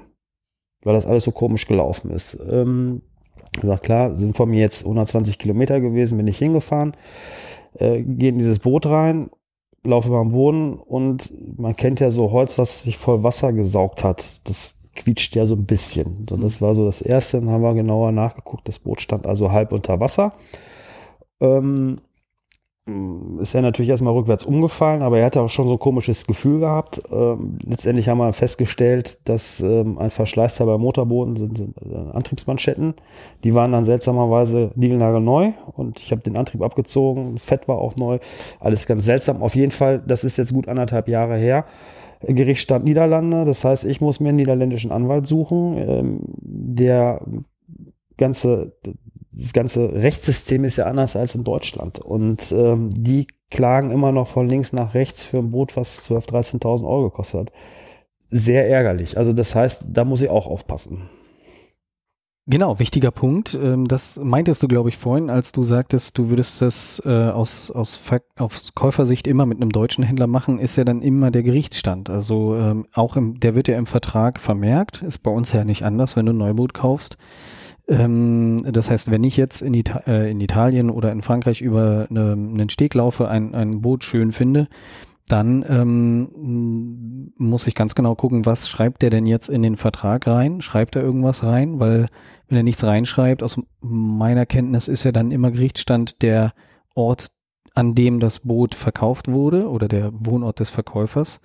weil das alles so komisch gelaufen ist. Gesagt, klar, sind von mir jetzt 120 Kilometer gewesen, bin ich hingefahren, äh, gehe in dieses Boot rein, laufe über den Boden und man kennt ja so Holz, was sich voll Wasser gesaugt hat. Das quietscht ja so ein bisschen. So, das war so das Erste. Dann haben wir genauer nachgeguckt. Das Boot stand also halb unter Wasser. Ähm, ist er natürlich erstmal rückwärts umgefallen, aber er hatte auch schon so ein komisches Gefühl gehabt. Ähm, letztendlich haben wir festgestellt, dass ähm, ein Verschleißteil beim Motorboden sind, sind äh, Antriebsmanschetten. Die waren dann seltsamerweise niegelnagelneu und ich habe den Antrieb abgezogen. Fett war auch neu. Alles ganz seltsam. Auf jeden Fall, das ist jetzt gut anderthalb Jahre her. Gerichtsstand Niederlande. Das heißt, ich muss mir einen niederländischen Anwalt suchen, ähm, der ganze das ganze Rechtssystem ist ja anders als in Deutschland. Und ähm, die klagen immer noch von links nach rechts für ein Boot, was 12.000, 13.000 Euro gekostet hat. sehr ärgerlich. Also das heißt, da muss ich auch aufpassen. Genau, wichtiger Punkt. Ähm, das meintest du, glaube ich, vorhin, als du sagtest, du würdest das äh, aus, aus, aus Käufersicht immer mit einem deutschen Händler machen, ist ja dann immer der Gerichtsstand. Also ähm, auch im, der wird ja im Vertrag vermerkt, ist bei uns ja nicht anders, wenn du ein Neuboot kaufst. Ähm, das heißt, wenn ich jetzt in, Ita äh, in Italien oder in Frankreich über eine, einen Steg laufe, ein, ein Boot schön finde, dann ähm, muss ich ganz genau gucken, was schreibt der denn jetzt in den Vertrag rein? Schreibt er irgendwas rein? Weil wenn er nichts reinschreibt, aus meiner Kenntnis ist ja dann immer Gerichtsstand der Ort, an dem das Boot verkauft wurde oder der Wohnort des Verkäufers.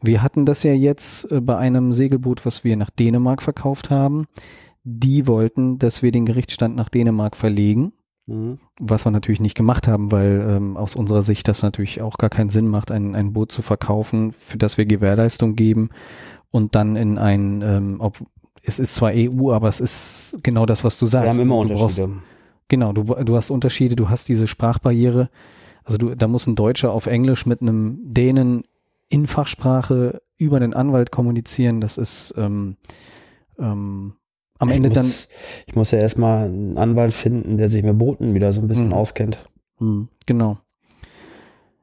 Wir hatten das ja jetzt äh, bei einem Segelboot, was wir nach Dänemark verkauft haben. Die wollten, dass wir den Gerichtsstand nach Dänemark verlegen. Mhm. Was wir natürlich nicht gemacht haben, weil ähm, aus unserer Sicht das natürlich auch gar keinen Sinn macht, ein, ein Boot zu verkaufen, für das wir Gewährleistung geben und dann in ein, ähm, ob, es ist zwar EU, aber es ist genau das, was du sagst. Wir haben immer Unterschiede. Brauchst, genau, du, du hast Unterschiede, du hast diese Sprachbarriere. Also du, da muss ein Deutscher auf Englisch mit einem Dänen in Fachsprache über den Anwalt kommunizieren. Das ist ähm, ähm, am ich Ende muss, dann. Ich muss ja erstmal einen Anwalt finden, der sich mit Booten wieder so ein bisschen mhm. auskennt. Mhm, genau.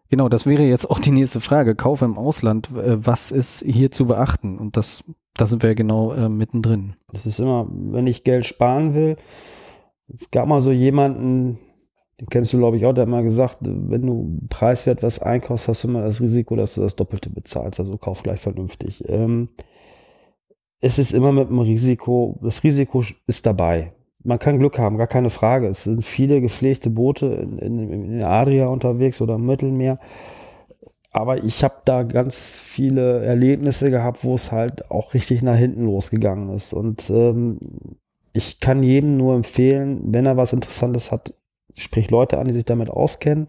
Genau, das wäre jetzt auch die nächste Frage. Kauf im Ausland, äh, was ist hier zu beachten? Und das, da sind wir genau äh, mittendrin. Das ist immer, wenn ich Geld sparen will, es gab mal so jemanden, den kennst du, glaube ich, auch, der hat mal gesagt, wenn du preiswert was einkaufst, hast du immer das Risiko, dass du das Doppelte bezahlst. Also kauf gleich vernünftig. Ähm, es ist immer mit dem Risiko, das Risiko ist dabei. Man kann Glück haben, gar keine Frage. Es sind viele gepflegte Boote in, in, in Adria unterwegs oder im Mittelmeer. Aber ich habe da ganz viele Erlebnisse gehabt, wo es halt auch richtig nach hinten losgegangen ist. Und ähm, ich kann jedem nur empfehlen, wenn er was Interessantes hat, sprich Leute an, die sich damit auskennen.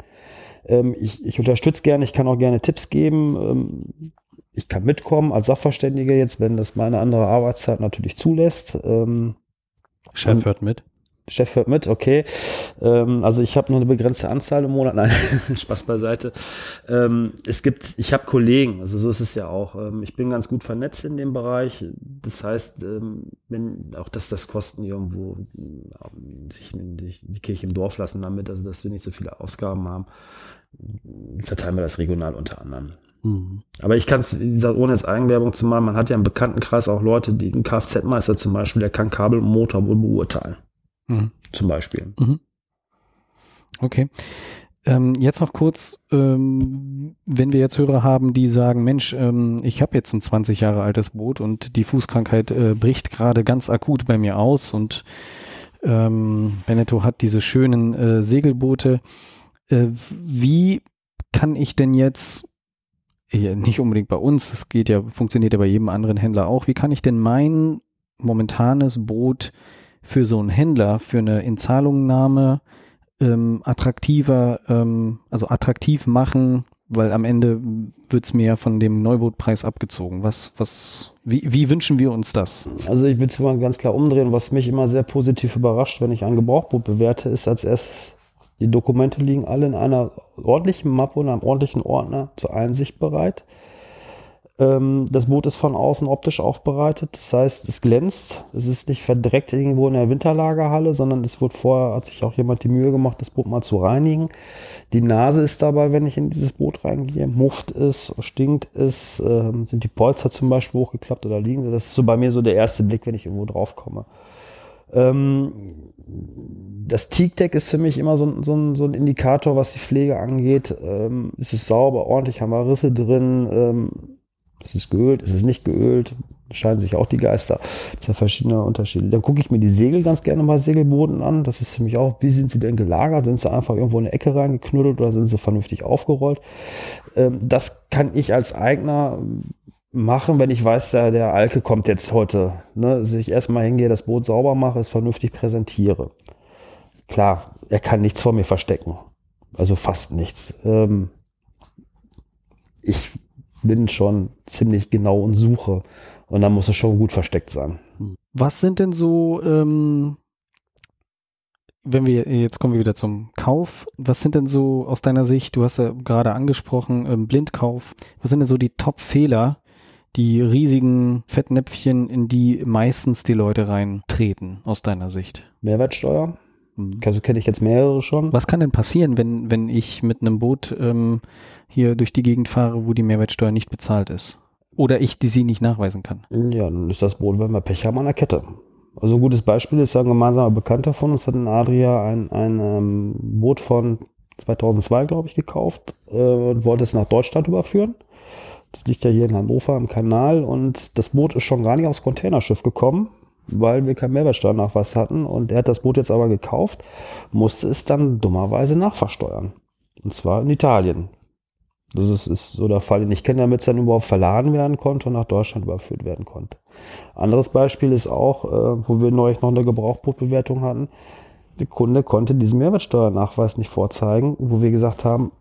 Ähm, ich, ich unterstütze gerne, ich kann auch gerne Tipps geben. Ähm, ich kann mitkommen als Sachverständiger jetzt, wenn das meine andere Arbeitszeit natürlich zulässt. Ähm, Chef hört mit. Chef hört mit, okay. Ähm, also ich habe nur eine begrenzte Anzahl im Monat. *laughs* Nein, Spaß beiseite. Ähm, es gibt, ich habe Kollegen, also so ist es ja auch. Ähm, ich bin ganz gut vernetzt in dem Bereich. Das heißt, ähm, wenn auch dass das Kosten irgendwo ähm, sich, sich die Kirche im Dorf lassen damit, also dass wir nicht so viele Ausgaben haben, verteilen wir das regional unter anderem. Mhm. Aber ich kann es, wie gesagt, ohne jetzt Eigenwerbung zu machen, man hat ja im Bekanntenkreis auch Leute, die ein Kfz-Meister zum Beispiel, der kann Kabel und Motor wohl beurteilen. Mhm. Zum Beispiel. Mhm. Okay. Ähm, jetzt noch kurz, ähm, wenn wir jetzt Hörer haben, die sagen, Mensch, ähm, ich habe jetzt ein 20 Jahre altes Boot und die Fußkrankheit äh, bricht gerade ganz akut bei mir aus und ähm, Beneteau hat diese schönen äh, Segelboote. Äh, wie kann ich denn jetzt nicht unbedingt bei uns, es geht ja, funktioniert ja bei jedem anderen Händler auch. Wie kann ich denn mein momentanes Boot für so einen Händler, für eine Inzahlungnahme ähm, attraktiver, ähm, also attraktiv machen, weil am Ende wird's mir ja von dem Neubootpreis abgezogen. Was, was, wie, wie wünschen wir uns das? Also ich will es mal ganz klar umdrehen. Was mich immer sehr positiv überrascht, wenn ich ein Gebrauchboot bewerte, ist als erstes die Dokumente liegen alle in einer ordentlichen Mappe und einem ordentlichen Ordner zur Einsicht bereit. Ähm, das Boot ist von außen optisch aufbereitet, das heißt, es glänzt. Es ist nicht verdreckt irgendwo in der Winterlagerhalle, sondern es wurde vorher, hat sich auch jemand die Mühe gemacht, das Boot mal zu reinigen. Die Nase ist dabei, wenn ich in dieses Boot reingehe, muft es, stinkt es, ähm, sind die Polster zum Beispiel hochgeklappt oder liegen sie. Das ist so bei mir so der erste Blick, wenn ich irgendwo drauf komme. Ähm, das Teak-Deck ist für mich immer so, so, so, ein Indikator, was die Pflege angeht. Ähm, es ist sauber, ordentlich, haben wir Risse drin. Ähm, es ist geölt, es ist nicht geölt. Scheinen sich auch die Geister. Es sind verschiedene Unterschiede. Dann gucke ich mir die Segel ganz gerne mal Segelboden an. Das ist für mich auch, wie sind sie denn gelagert? Sind sie einfach irgendwo in eine Ecke reingeknuddelt oder sind sie vernünftig aufgerollt? Ähm, das kann ich als Eigner machen, wenn ich weiß, der, der Alke kommt jetzt heute. Ne, dass ich erstmal hingehe, das Boot sauber mache, es vernünftig präsentiere. Klar, er kann nichts vor mir verstecken. Also fast nichts. Ähm, ich bin schon ziemlich genau und suche. Und dann muss es schon gut versteckt sein. Was sind denn so, ähm, wenn wir, jetzt kommen wir wieder zum Kauf. Was sind denn so aus deiner Sicht, du hast ja gerade angesprochen, ähm, Blindkauf, was sind denn so die Top-Fehler, die riesigen Fettnäpfchen, in die meistens die Leute reintreten, aus deiner Sicht? Mehrwertsteuer. Also kenne ich jetzt mehrere schon. Was kann denn passieren, wenn, wenn ich mit einem Boot ähm, hier durch die Gegend fahre, wo die Mehrwertsteuer nicht bezahlt ist? Oder ich die sie nicht nachweisen kann? Ja, dann ist das Boot, wenn wir Pech haben, an der Kette. Also ein gutes Beispiel ist ein gemeinsamer Bekannter von uns, hat in Adria ein, ein ähm, Boot von 2002, glaube ich, gekauft äh, und wollte es nach Deutschland überführen. Das liegt ja hier in Hannover im Kanal und das Boot ist schon gar nicht aufs Containerschiff gekommen, weil wir keinen Mehrwertsteuernachweis hatten. Und er hat das Boot jetzt aber gekauft, musste es dann dummerweise nachversteuern. Und zwar in Italien. Das ist, ist so der Fall, den ich kenne, damit es dann überhaupt verladen werden konnte und nach Deutschland überführt werden konnte. Anderes Beispiel ist auch, äh, wo wir neulich noch eine Gebrauchbootbewertung hatten. Der Kunde konnte diesen Mehrwertsteuernachweis nicht vorzeigen, wo wir gesagt haben,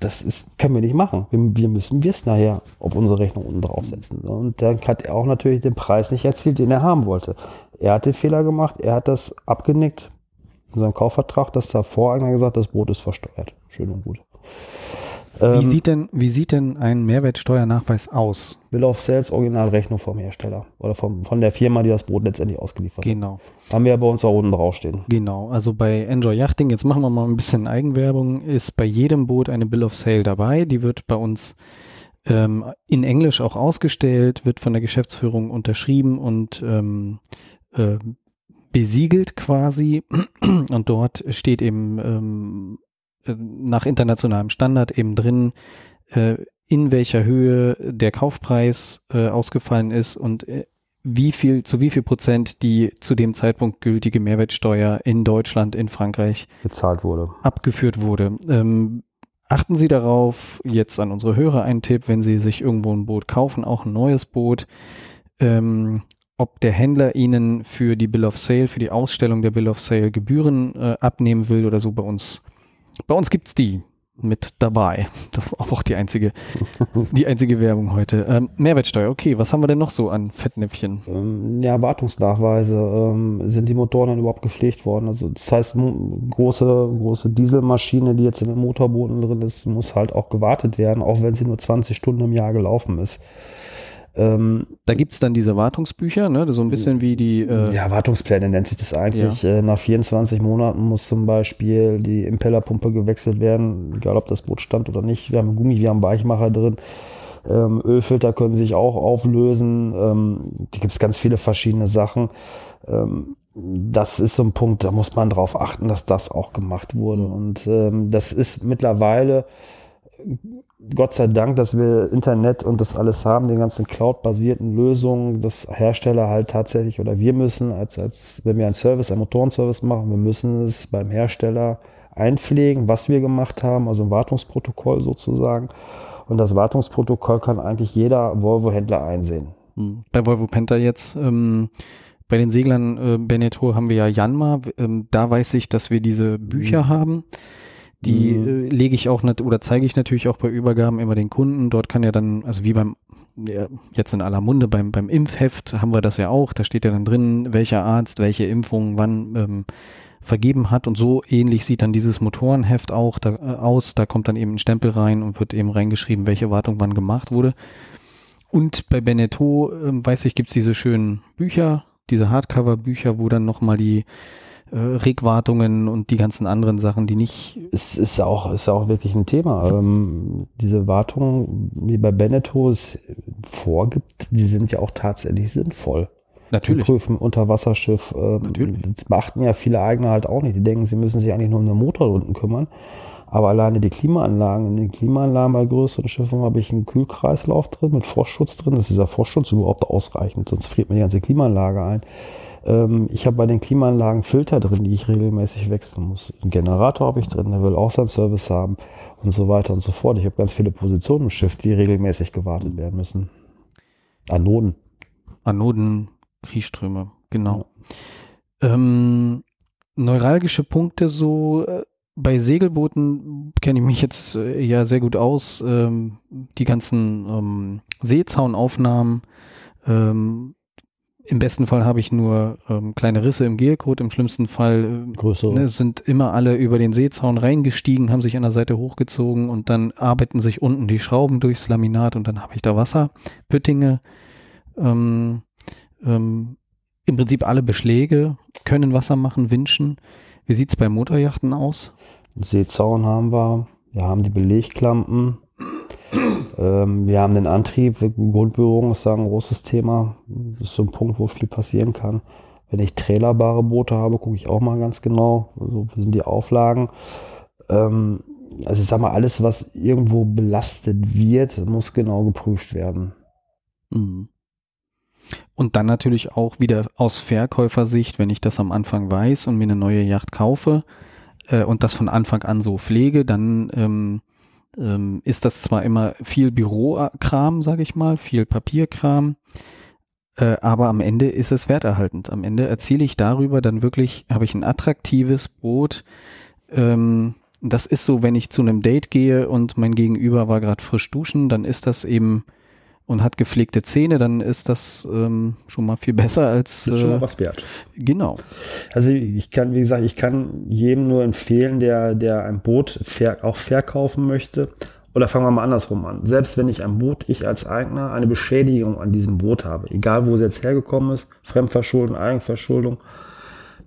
das ist, können wir nicht machen. Wir, wir müssen wissen nachher, ob unsere Rechnung unten draufsetzen. Und dann hat er auch natürlich den Preis nicht erzielt, den er haben wollte. Er hat den Fehler gemacht, er hat das abgenickt in seinem Kaufvertrag, dass der Voreigner gesagt das Boot ist versteuert. Schön und gut. Wie, Ähm, sieht denn, wie sieht denn ein Mehrwertsteuernachweis aus? Bill of Sales Originalrechnung vom Hersteller oder vom, von der Firma, die das Boot letztendlich ausgeliefert Genau. hat. Haben wir ja bei uns auch unten draufstehen. Genau, also bei Enjoy Yachting, jetzt machen wir mal ein bisschen Eigenwerbung, ist bei jedem Boot eine Bill of Sale dabei. Die wird bei uns ähm, in Englisch auch ausgestellt, wird von der Geschäftsführung unterschrieben und ähm, äh, besiegelt quasi. *clears throat* Und dort steht eben ähm, äh, nach internationalem Standard eben drin, äh, in welcher Höhe der Kaufpreis äh, ausgefallen ist und äh, wie viel, zu wie viel Prozent die zu dem Zeitpunkt gültige Mehrwertsteuer in Deutschland, in Frankreich Gezahlt wurde. abgeführt wurde. Ähm, achten Sie darauf, jetzt an unsere Hörer ein Tipp, wenn Sie sich irgendwo ein Boot kaufen, auch ein neues Boot, ähm, ob der Händler Ihnen für die Bill of Sale, für die Ausstellung der Bill of Sale Gebühren äh, abnehmen will oder so bei uns. Bei uns gibt's die mit dabei. Das war auch die einzige, *laughs* die einzige Werbung heute. Ähm, Mehrwertsteuer, okay, was haben wir denn noch so an Fettnäpfchen? Ähm, ja, Wartungsnachweise. Ähm, sind die Motoren dann überhaupt gepflegt worden? Also das heißt, große, große Dieselmaschine, die jetzt in den Motorbooten drin ist, muss halt auch gewartet werden, auch wenn sie nur 20 Stunden im Jahr gelaufen ist. Ähm, Da gibt's dann diese Wartungsbücher, ne? so ein bisschen wie die äh, ja, Wartungspläne nennt sich das eigentlich. Äh, nach 24 Monaten muss zum Beispiel die Impellerpumpe gewechselt werden, egal ob das Boot stand oder nicht. Wir haben Gummi, wir haben Weichmacher drin. Ähm, Ölfilter können sich auch auflösen. Ähm, da gibt es ganz viele verschiedene Sachen. Ähm, das ist so ein Punkt, da muss man drauf achten, dass das auch gemacht wurde. Und ähm, das ist mittlerweile Gott sei Dank, dass wir Internet und das alles haben, die ganzen Cloud-basierten Lösungen, dass Hersteller halt tatsächlich oder wir müssen, als, als wenn wir einen Service, einen Motorenservice machen, wir müssen es beim Hersteller einpflegen, was wir gemacht haben, also ein Wartungsprotokoll sozusagen. Und das Wartungsprotokoll kann eigentlich jeder Volvo-Händler einsehen. Hm. Bei Volvo Penta jetzt, ähm, bei den Seglern äh, Beneteau haben wir ja Janma. Ähm, da weiß ich, dass wir diese Bücher haben. Die Mhm. äh, lege ich auch nat- oder zeige ich natürlich auch bei Übergaben immer den Kunden. Dort kann ja dann, also wie beim ja, jetzt in aller Munde beim beim Impfheft haben wir das ja auch. Da steht ja dann drin, welcher Arzt welche Impfung wann ähm, vergeben hat und so ähnlich sieht dann dieses Motorenheft auch da, äh, aus. Da kommt dann eben ein Stempel rein und wird eben reingeschrieben, welche Wartung wann gemacht wurde. Und bei Beneteau, ähm, weiß ich, gibt's diese schönen Bücher, diese Hardcover-Bücher, wo dann nochmal die äh, Regwartungen und die ganzen anderen Sachen, die nicht, Es ist auch, ist auch wirklich ein Thema. Ähm, diese Wartung, wie bei Beneteau es vorgibt, die sind ja auch tatsächlich sinnvoll. natürlich, Die prüfen Unterwasserschiff. Ähm, Natürlich. Das beachten ja viele Eigner halt auch nicht. Die denken, sie müssen sich eigentlich nur um den Motor unten kümmern. Aber alleine die Klimaanlagen, in den Klimaanlagen bei größeren Schiffen habe ich einen Kühlkreislauf drin mit Frostschutz drin. Ist dieser Frostschutz überhaupt ausreichend? Sonst friert mir die ganze Klimaanlage ein. Ähm, ich habe bei den Klimaanlagen Filter drin, die ich regelmäßig wechseln muss. Einen Generator habe ich drin, der will auch seinen Service haben und so weiter und so fort. Ich habe ganz viele Positionen im Schiff, die regelmäßig gewartet werden müssen. Anoden. Anoden, Kriechströme, genau. Ähm, neuralgische Punkte so, äh, bei Segelbooten kenne ich mich jetzt äh, ja sehr gut aus. Ähm, die ganzen ähm, Seezaunaufnahmen, ähm, Im besten Fall habe ich nur ähm, kleine Risse im Gelcode, im schlimmsten Fall äh, Größere. ne, sind immer alle über den Seezaun reingestiegen, haben sich an der Seite hochgezogen und dann arbeiten sich unten die Schrauben durchs Laminat und dann habe ich da Wasser. Püttinge, ähm, ähm, im Prinzip alle Beschläge können Wasser machen, Winschen. Wie sieht's bei Motorjachten aus? Seezaun haben wir. Wir haben die Belegklampen. Ähm, wir haben den Antrieb. Grundberührung ist ein großes Thema. Das ist so ein Punkt, wo viel passieren kann. Wenn ich trailerbare Boote habe, gucke ich auch mal ganz genau. Also, wie sind die Auflagen? Ähm, also ich sag mal, alles, was irgendwo belastet wird, muss genau geprüft werden. Mhm. Und dann natürlich auch wieder aus Verkäufersicht, wenn ich das am Anfang weiß und mir eine neue Yacht kaufe äh, und das von Anfang an so pflege, dann ähm, ähm, ist das zwar immer viel Bürokram, sage ich mal, viel Papierkram, äh, aber am Ende ist es werterhaltend. Am Ende erziele ich darüber dann wirklich, habe ich ein attraktives Boot. Ähm, das ist so, wenn ich zu einem Date gehe und mein Gegenüber war gerade frisch duschen, dann ist das eben und hat gepflegte Zähne, dann ist das ähm, schon mal viel *laughs* besser als Das ist schon äh, mal was wert. genau. Also ich kann, wie gesagt, ich kann jedem nur empfehlen, der, der ein Boot ver auch verkaufen möchte. Oder fangen wir mal andersrum an. Selbst wenn ich ein Boot, ich als Eigner, eine Beschädigung an diesem Boot habe, egal wo sie jetzt hergekommen ist, Fremdverschuldung, Eigenverschuldung,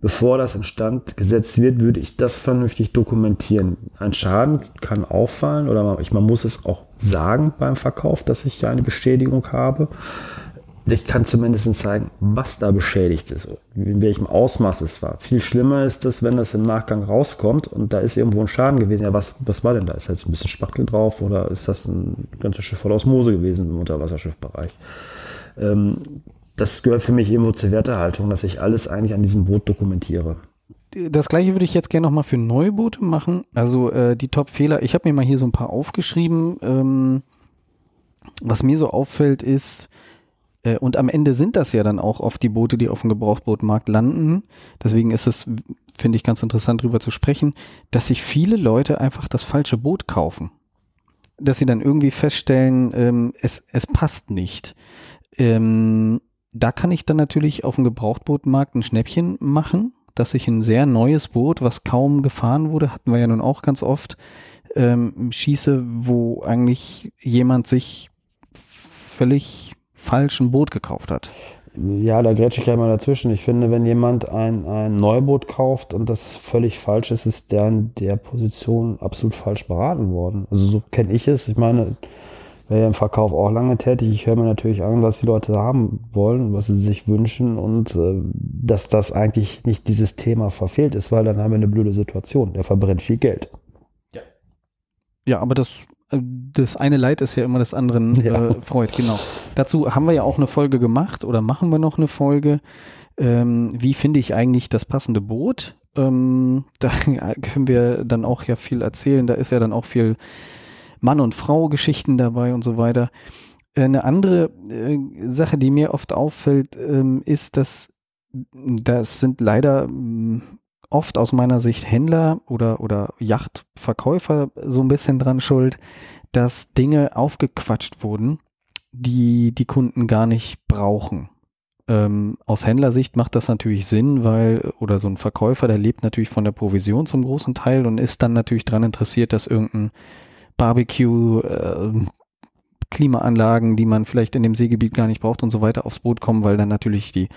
bevor das instand gesetzt wird, würde ich das vernünftig dokumentieren. Ein Schaden kann auffallen oder man, ich, man muss es auch sagen beim Verkauf, dass ich eine Beschädigung habe. Ich kann zumindest zeigen, was da beschädigt ist, in welchem Ausmaß es war. Viel schlimmer ist es, wenn das im Nachgang rauskommt und da ist irgendwo ein Schaden gewesen. Ja, was, was war denn da? Ist jetzt ein bisschen Spachtel drauf oder ist das ein ganzes Schiff voll Osmose gewesen im Unterwasserschiffbereich? Ähm, das gehört für mich irgendwo zur Werterhaltung, dass ich alles eigentlich an diesem Boot dokumentiere. Das gleiche würde ich jetzt gerne nochmal für Neuboote machen. Also äh, die Top-Fehler, ich habe mir mal hier so ein paar aufgeschrieben. Ähm, was mir so auffällt ist, äh, und am Ende sind das ja dann auch oft die Boote, die auf dem Gebrauchtbootmarkt landen. Deswegen ist es, finde ich, ganz interessant darüber zu sprechen, dass sich viele Leute einfach das falsche Boot kaufen. Dass sie dann irgendwie feststellen, ähm, es, es passt nicht. Ähm, da kann ich dann natürlich auf dem Gebrauchtbootmarkt ein Schnäppchen machen, dass ich ein sehr neues Boot, was kaum gefahren wurde, hatten wir ja nun auch ganz oft, ähm, schieße, wo eigentlich jemand sich völlig falsch ein Boot gekauft hat. Ja, da grätsche ich gleich mal dazwischen. Ich finde, wenn jemand ein, ein Neuboot kauft und das völlig falsch ist, ist der in der Position absolut falsch beraten worden. Also so kenne ich es. Ich meine, wäre ja im Verkauf auch lange tätig. Ich höre mir natürlich an, was die Leute haben wollen, was sie sich wünschen und äh, dass das eigentlich nicht dieses Thema verfehlt ist, weil dann haben wir eine blöde Situation. Der verbrennt viel Geld. Ja, aber das, äh, das eine Leid ist ja immer des anderen *laughs* Ja. äh, Freud, genau. Dazu haben wir ja auch eine Folge gemacht oder machen wir noch eine Folge. Ähm, wie finde ich eigentlich das passende Boot? Ähm, *laughs* da können wir dann auch ja viel erzählen. Da ist ja dann auch viel Mann- und Frau-Geschichten dabei und so weiter. Äh, Eine andere äh, Sache, die mir oft auffällt, ähm, ist, dass das sind leider mh, oft aus meiner Sicht Händler oder, oder Yachtverkäufer so ein bisschen dran schuld, dass Dinge aufgequatscht wurden, die die Kunden gar nicht brauchen. Ähm, aus Händlersicht macht das natürlich Sinn, weil, oder so ein Verkäufer, der lebt natürlich von der Provision zum großen Teil und ist dann natürlich dran interessiert, dass irgendein Barbecue, äh, Klimaanlagen, die man vielleicht in dem Seegebiet gar nicht braucht und so weiter aufs Boot kommen, weil dann natürlich die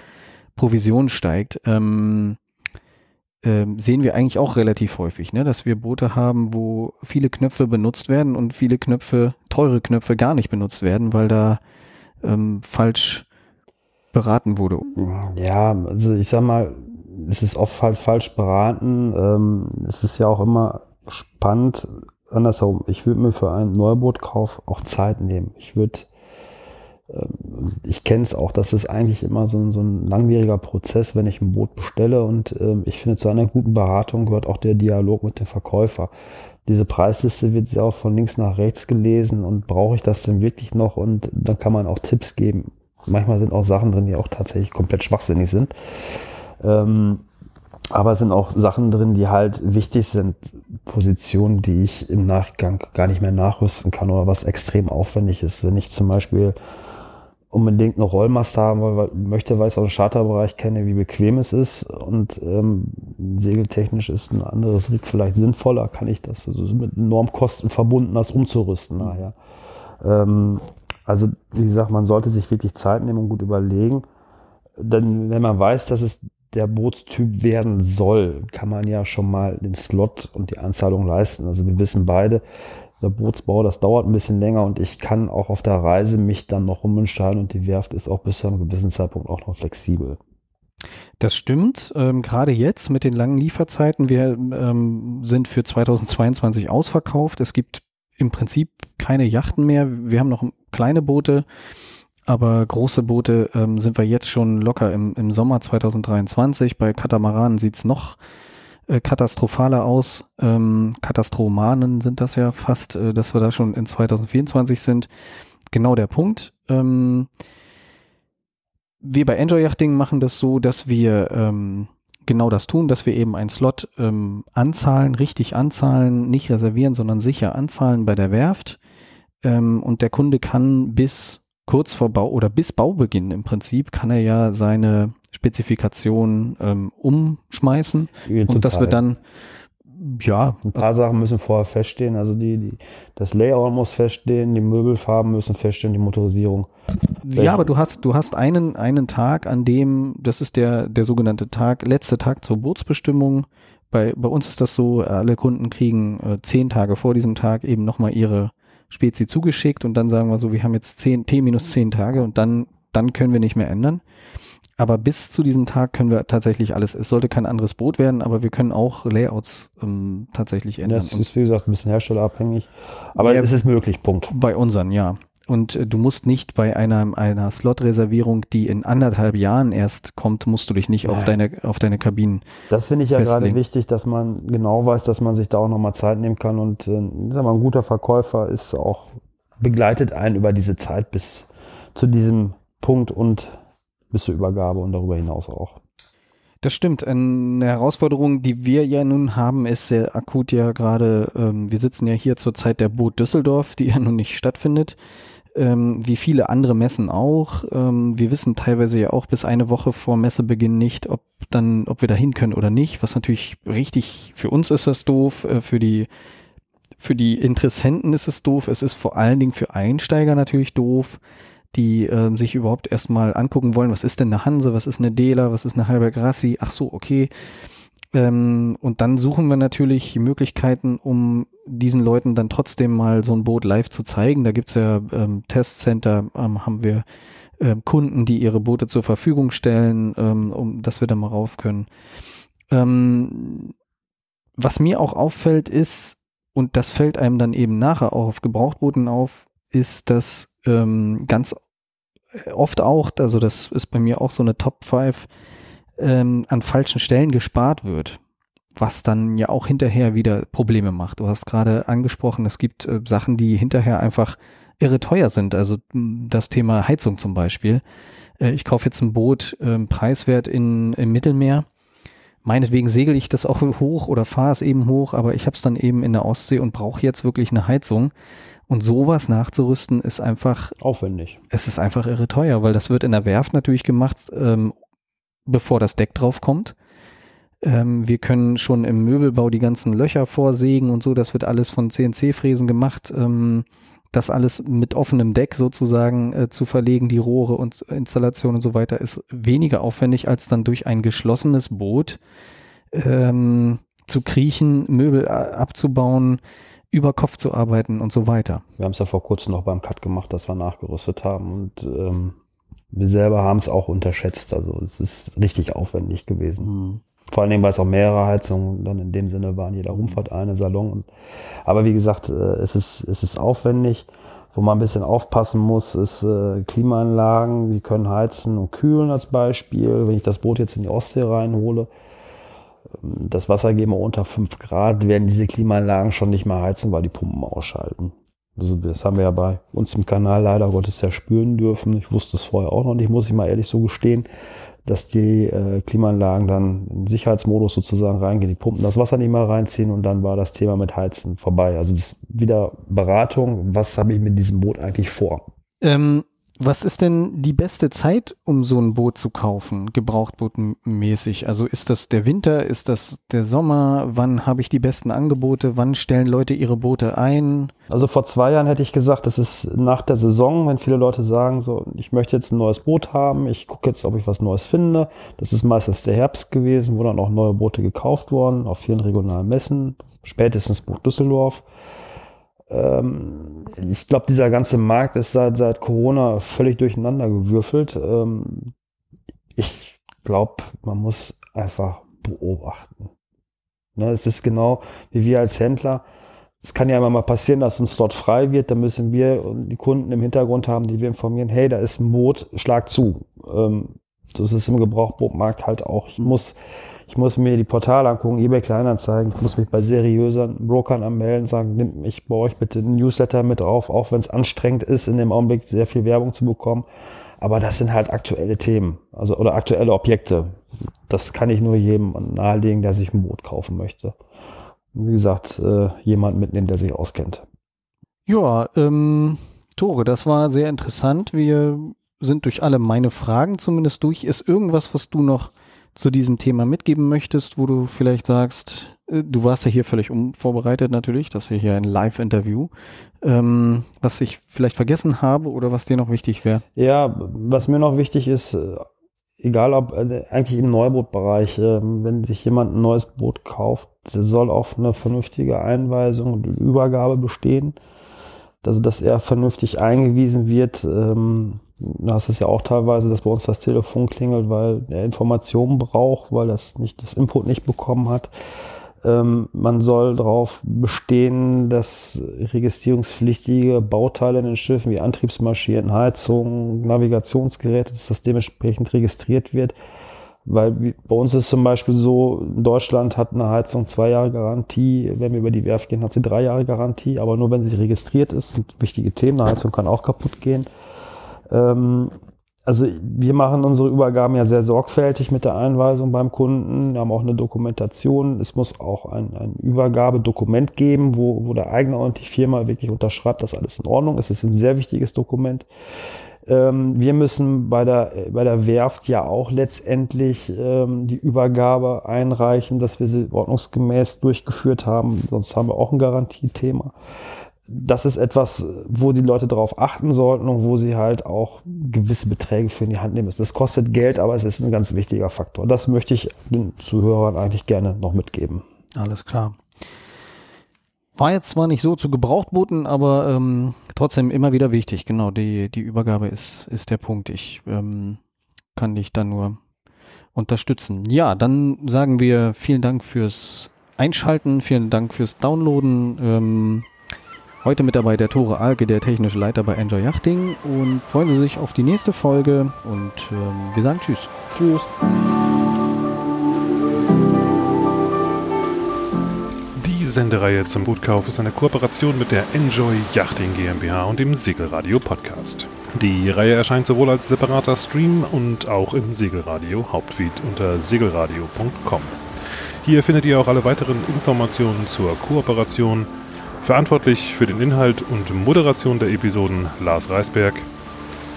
Provision steigt. Ähm, ähm, sehen wir eigentlich auch relativ häufig, ne? dass wir Boote haben, wo viele Knöpfe benutzt werden und viele Knöpfe, teure Knöpfe gar nicht benutzt werden, weil da ähm, falsch beraten wurde. Ja, also ich sag mal, es ist oft halt falsch beraten. Ähm, es ist ja auch immer spannend. Andersherum, ich würde mir für einen Neubootkauf auch Zeit nehmen. Ich würde, ähm, ich kenne es auch, das ist eigentlich immer so ein, so ein langwieriger Prozess, wenn ich ein Boot bestelle. Und ähm, ich finde, zu einer guten Beratung gehört auch der Dialog mit dem Verkäufer. Diese Preisliste wird sehr oft von links nach rechts gelesen und brauche ich das denn wirklich noch? Und dann kann man auch Tipps geben. Manchmal sind auch Sachen drin, die auch tatsächlich komplett schwachsinnig sind. Ähm, aber es sind auch Sachen drin, die halt wichtig sind. Positionen, die ich im Nachgang gar nicht mehr nachrüsten kann oder was extrem aufwendig ist. Wenn ich zum Beispiel unbedingt eine Rollmast haben möchte, weil ich aus dem Charterbereich kenne, wie bequem es ist. Und ähm, segeltechnisch ist ein anderes Rig vielleicht sinnvoller, kann ich das also mit enorm Kosten verbunden, das umzurüsten nachher. Ähm, also wie gesagt, man sollte sich wirklich Zeit nehmen und gut überlegen. Denn wenn man weiß, dass es der Bootstyp werden soll, kann man ja schon mal den Slot und die Anzahlung leisten. Also wir wissen beide, der Bootsbau, das dauert ein bisschen länger und ich kann auch auf der Reise mich dann noch umentscheiden und die Werft ist auch bis zu einem gewissen Zeitpunkt auch noch flexibel. Das stimmt. Ähm, Gerade jetzt mit den langen Lieferzeiten, wir ähm, sind für 2022 ausverkauft. Es gibt im Prinzip keine Yachten mehr. Wir haben noch kleine Boote, aber große Boote ähm, sind wir jetzt schon locker im, im Sommer 2023. Bei Katamaranen sieht's noch äh, katastrophaler aus. Ähm, Katastromanen sind das ja fast, äh, dass wir da schon in 2024 sind. Genau der Punkt. Ähm, wir bei Enjoy Yachting machen das so, dass wir ähm, genau das tun, dass wir eben einen Slot ähm, anzahlen, richtig anzahlen, nicht reservieren, sondern sicher anzahlen bei der Werft. Ähm, und der Kunde kann bis kurz vor Bau oder bis Baubeginn im Prinzip kann er ja seine Spezifikation ähm, umschmeißen ja, und dass wir dann ja. Ein paar Sachen müssen vorher feststehen. Also die, die, das Layout muss feststehen, die Möbelfarben müssen feststehen, die Motorisierung. Ja, aber du hast, du hast einen, einen Tag, an dem, das ist der, der sogenannte Tag, letzte Tag zur Bootsbestimmung. Bei, bei uns ist das so, alle Kunden kriegen äh, zehn Tage vor diesem Tag eben nochmal ihre Spezi zugeschickt und dann sagen wir so, wir haben jetzt zehn, T minus zehn Tage und dann, dann können wir nicht mehr ändern. Aber bis zu diesem Tag können wir tatsächlich alles. Es sollte kein anderes Boot werden, aber wir können auch Layouts ähm, tatsächlich ändern. Das ist, wie gesagt, ein bisschen herstellerabhängig. Aber ja, es ist möglich, Punkt. Bei unseren, ja. Und äh, du musst nicht bei einer, einer Slot-Reservierung, die in anderthalb Jahren erst kommt, musst du dich nicht auf deine, auf deine Kabinen. Das finde ich ja gerade wichtig, dass man genau weiß, dass man sich da auch nochmal Zeit nehmen kann. Und äh, sag mal, ein guter Verkäufer ist auch, begleitet einen über diese Zeit bis zu diesem Punkt und bis zur Übergabe und darüber hinaus auch. Das stimmt. Eine Herausforderung, die wir ja nun haben, ist sehr akut ja gerade, ähm, wir sitzen ja hier zur Zeit der Boot Düsseldorf, die ja nun nicht stattfindet ähm, wie viele andere Messen auch. Ähm, wir wissen teilweise ja auch bis eine Woche vor Messebeginn nicht, ob dann, ob wir da hin können oder nicht, was natürlich richtig, für uns ist das doof, äh, für die für die Interessenten ist es doof, es ist vor allen Dingen für Einsteiger natürlich doof, die äh, sich überhaupt erstmal angucken wollen, was ist denn eine Hanse, was ist eine Dela, was ist eine Halber Grassi, ach so, okay. Ähm, und dann suchen wir natürlich Möglichkeiten, um diesen Leuten dann trotzdem mal so ein Boot live zu zeigen. Da gibt's ja ähm, Testcenter, ähm, haben wir ähm, Kunden, die ihre Boote zur Verfügung stellen, ähm, um dass wir da mal rauf können. Ähm, was mir auch auffällt ist, und das fällt einem dann eben nachher auch auf Gebrauchtbooten auf, ist, dass ähm, ganz oft auch, also das ist bei mir auch so eine Top 5, ähm, an falschen Stellen gespart wird, was dann ja auch hinterher wieder Probleme macht. Du hast gerade angesprochen, es gibt äh, Sachen, die hinterher einfach irre teuer sind. Also das Thema Heizung zum Beispiel. Äh, ich kaufe jetzt ein Boot äh, preiswert in, im Mittelmeer. Meinetwegen segel ich das auch hoch oder fahre es eben hoch, aber ich habe es dann eben in der Ostsee und brauche jetzt wirklich eine Heizung. Und sowas nachzurüsten ist einfach aufwendig. Es ist einfach irre teuer, weil das wird in der Werft natürlich gemacht, ähm, bevor das Deck drauf kommt. Ähm, wir können schon im Möbelbau die ganzen Löcher vorsägen und so. Das wird alles von CNC-Fräsen gemacht. Ähm, das alles mit offenem Deck sozusagen äh, zu verlegen, die Rohre und Installation und so weiter, ist weniger aufwendig, als dann durch ein geschlossenes Boot ähm, zu kriechen, Möbel äh, abzubauen, über Kopf zu arbeiten und so weiter. Wir haben es ja vor kurzem noch beim Cut gemacht, dass wir nachgerüstet haben und ähm, wir selber haben es auch unterschätzt. Also es ist richtig aufwendig gewesen. Mhm. Vor allen Dingen, weil es auch mehrere Heizungen dann in dem Sinne waren. Jeder Rumfahrt eine Salon. Aber wie gesagt, äh, es ist, es ist aufwendig. Wo man ein bisschen aufpassen muss, ist äh, Klimaanlagen. Die können heizen und kühlen als Beispiel. Wenn ich das Boot jetzt in die Ostsee reinhole, ähm, das Wasser gehen wir unter 5 Grad, werden diese Klimaanlagen schon nicht mehr heizen, weil die Pumpen ausschalten. Also das haben wir ja bei uns im Kanal leider Gottes ja spüren dürfen. Ich wusste es vorher auch noch nicht, muss ich mal ehrlich so gestehen, dass die äh, Klimaanlagen dann in Sicherheitsmodus sozusagen reingehen, die Pumpen das Wasser nicht mehr reinziehen und dann war das Thema mit Heizen vorbei. Also das ist wieder Beratung. Was habe ich mit diesem Boot eigentlich vor? Ähm, Was ist denn die beste Zeit, um so ein Boot zu kaufen, gebrauchtbootmäßig? Also ist das der Winter, ist das der Sommer? Wann habe ich die besten Angebote? Wann stellen Leute ihre Boote ein? Also vor zwei Jahren hätte ich gesagt, das ist nach der Saison, wenn viele Leute sagen, so, ich möchte jetzt ein neues Boot haben, ich gucke jetzt, ob ich was Neues finde. Das ist meistens der Herbst gewesen, wo dann auch neue Boote gekauft wurden, auf vielen regionalen Messen, spätestens Buch Düsseldorf ähm, ich glaube, dieser ganze Markt ist seit, seit Corona völlig durcheinander gewürfelt. Ähm, ich glaube, man muss einfach beobachten. Ne, es ist genau wie wir als Händler. Es kann ja immer mal passieren, dass ein Slot frei wird. Da müssen wir die Kunden im Hintergrund haben, die wir informieren, hey, da ist ein Boot, schlag zu. Ähm, das ist im Gebrauchbootmarkt halt auch. Ich muss ich muss mir die Portale angucken, eBay Kleinanzeigen, ich muss mich bei seriösen Brokern anmelden, sagen, nimm mich bei euch bitte ein Newsletter mit auf, auch wenn es anstrengend ist, in dem Augenblick sehr viel Werbung zu bekommen. Aber das sind halt aktuelle Themen, also oder aktuelle Objekte. Das kann ich nur jedem nahelegen, der sich ein Boot kaufen möchte. Wie gesagt, äh, jemand mitnehmen, der sich auskennt. Ja, ähm, Tore, das war sehr interessant. Wir sind durch alle meine Fragen zumindest durch. Ist irgendwas, was du noch zu diesem Thema mitgeben möchtest, wo du vielleicht sagst, äh, du warst ja hier völlig unvorbereitet natürlich, das ist hier ein Live-Interview, ähm, was ich vielleicht vergessen habe oder was dir noch wichtig wäre? Ja, was mir noch wichtig ist, äh, egal ob äh, eigentlich im Neubootbereich, wenn sich jemand ein neues Boot kauft, soll auf eine vernünftige Einweisung und Übergabe bestehen. Also dass er vernünftig eingewiesen wird, ähm, hast es ja auch teilweise, dass bei uns das Telefon klingelt, weil er Informationen braucht, weil das nicht das Input nicht bekommen hat. Ähm, man soll darauf bestehen, dass registrierungspflichtige Bauteile in den Schiffen wie Antriebsmaschinen, Heizung, Navigationsgeräte, dass das dementsprechend registriert wird. Weil bei uns ist zum Beispiel so, in Deutschland hat eine Heizung zwei Jahre Garantie, wenn wir über die Werft gehen, hat sie drei Jahre Garantie, aber nur wenn sie registriert ist, sind wichtige Themen. Eine Heizung kann auch kaputt gehen. Ähm, also wir machen unsere Übergaben ja sehr sorgfältig mit der Einweisung beim Kunden. Wir haben auch eine Dokumentation. Es muss auch ein, ein Übergabedokument geben, wo, wo der Eigner und die Firma wirklich unterschreibt, dass alles in Ordnung ist. Es ist ein sehr wichtiges Dokument. Ähm, wir müssen bei der, bei der Werft ja auch letztendlich ähm, die Übergabe einreichen, dass wir sie ordnungsgemäß durchgeführt haben. Sonst haben wir auch ein Garantiethema das ist etwas, wo die Leute darauf achten sollten und wo sie halt auch gewisse Beträge für in die Hand nehmen müssen. Das kostet Geld, aber es ist ein ganz wichtiger Faktor. Das möchte ich den Zuhörern eigentlich gerne noch mitgeben. Alles klar. War jetzt zwar nicht so zu Gebrauchtbooten, aber ähm, trotzdem immer wieder wichtig. Genau, die, die Übergabe ist, ist der Punkt. Ich ähm, kann dich da nur unterstützen. Ja, dann sagen wir vielen Dank fürs Einschalten, vielen Dank fürs Downloaden. Ähm, Heute mit dabei der Tore Alke, der technische Leiter bei Enjoy Yachting und freuen Sie sich auf die nächste Folge und ähm, wir sagen Tschüss. Tschüss. Die Sendereihe zum Bootkauf ist eine Kooperation mit der Enjoy Yachting GmbH und dem Segelradio Podcast. Die Reihe erscheint sowohl als separater Stream und auch im Segelradio Hauptfeed unter segelradio.com. Hier findet ihr auch alle weiteren Informationen zur Kooperation Verantwortlich für den Inhalt und Moderation der Episoden Lars Reisberg.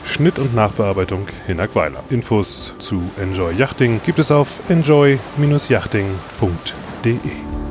Schnitt und Nachbearbeitung Hinak Weiler. Infos zu Enjoy Yachting gibt es auf enjoy-yachting.de.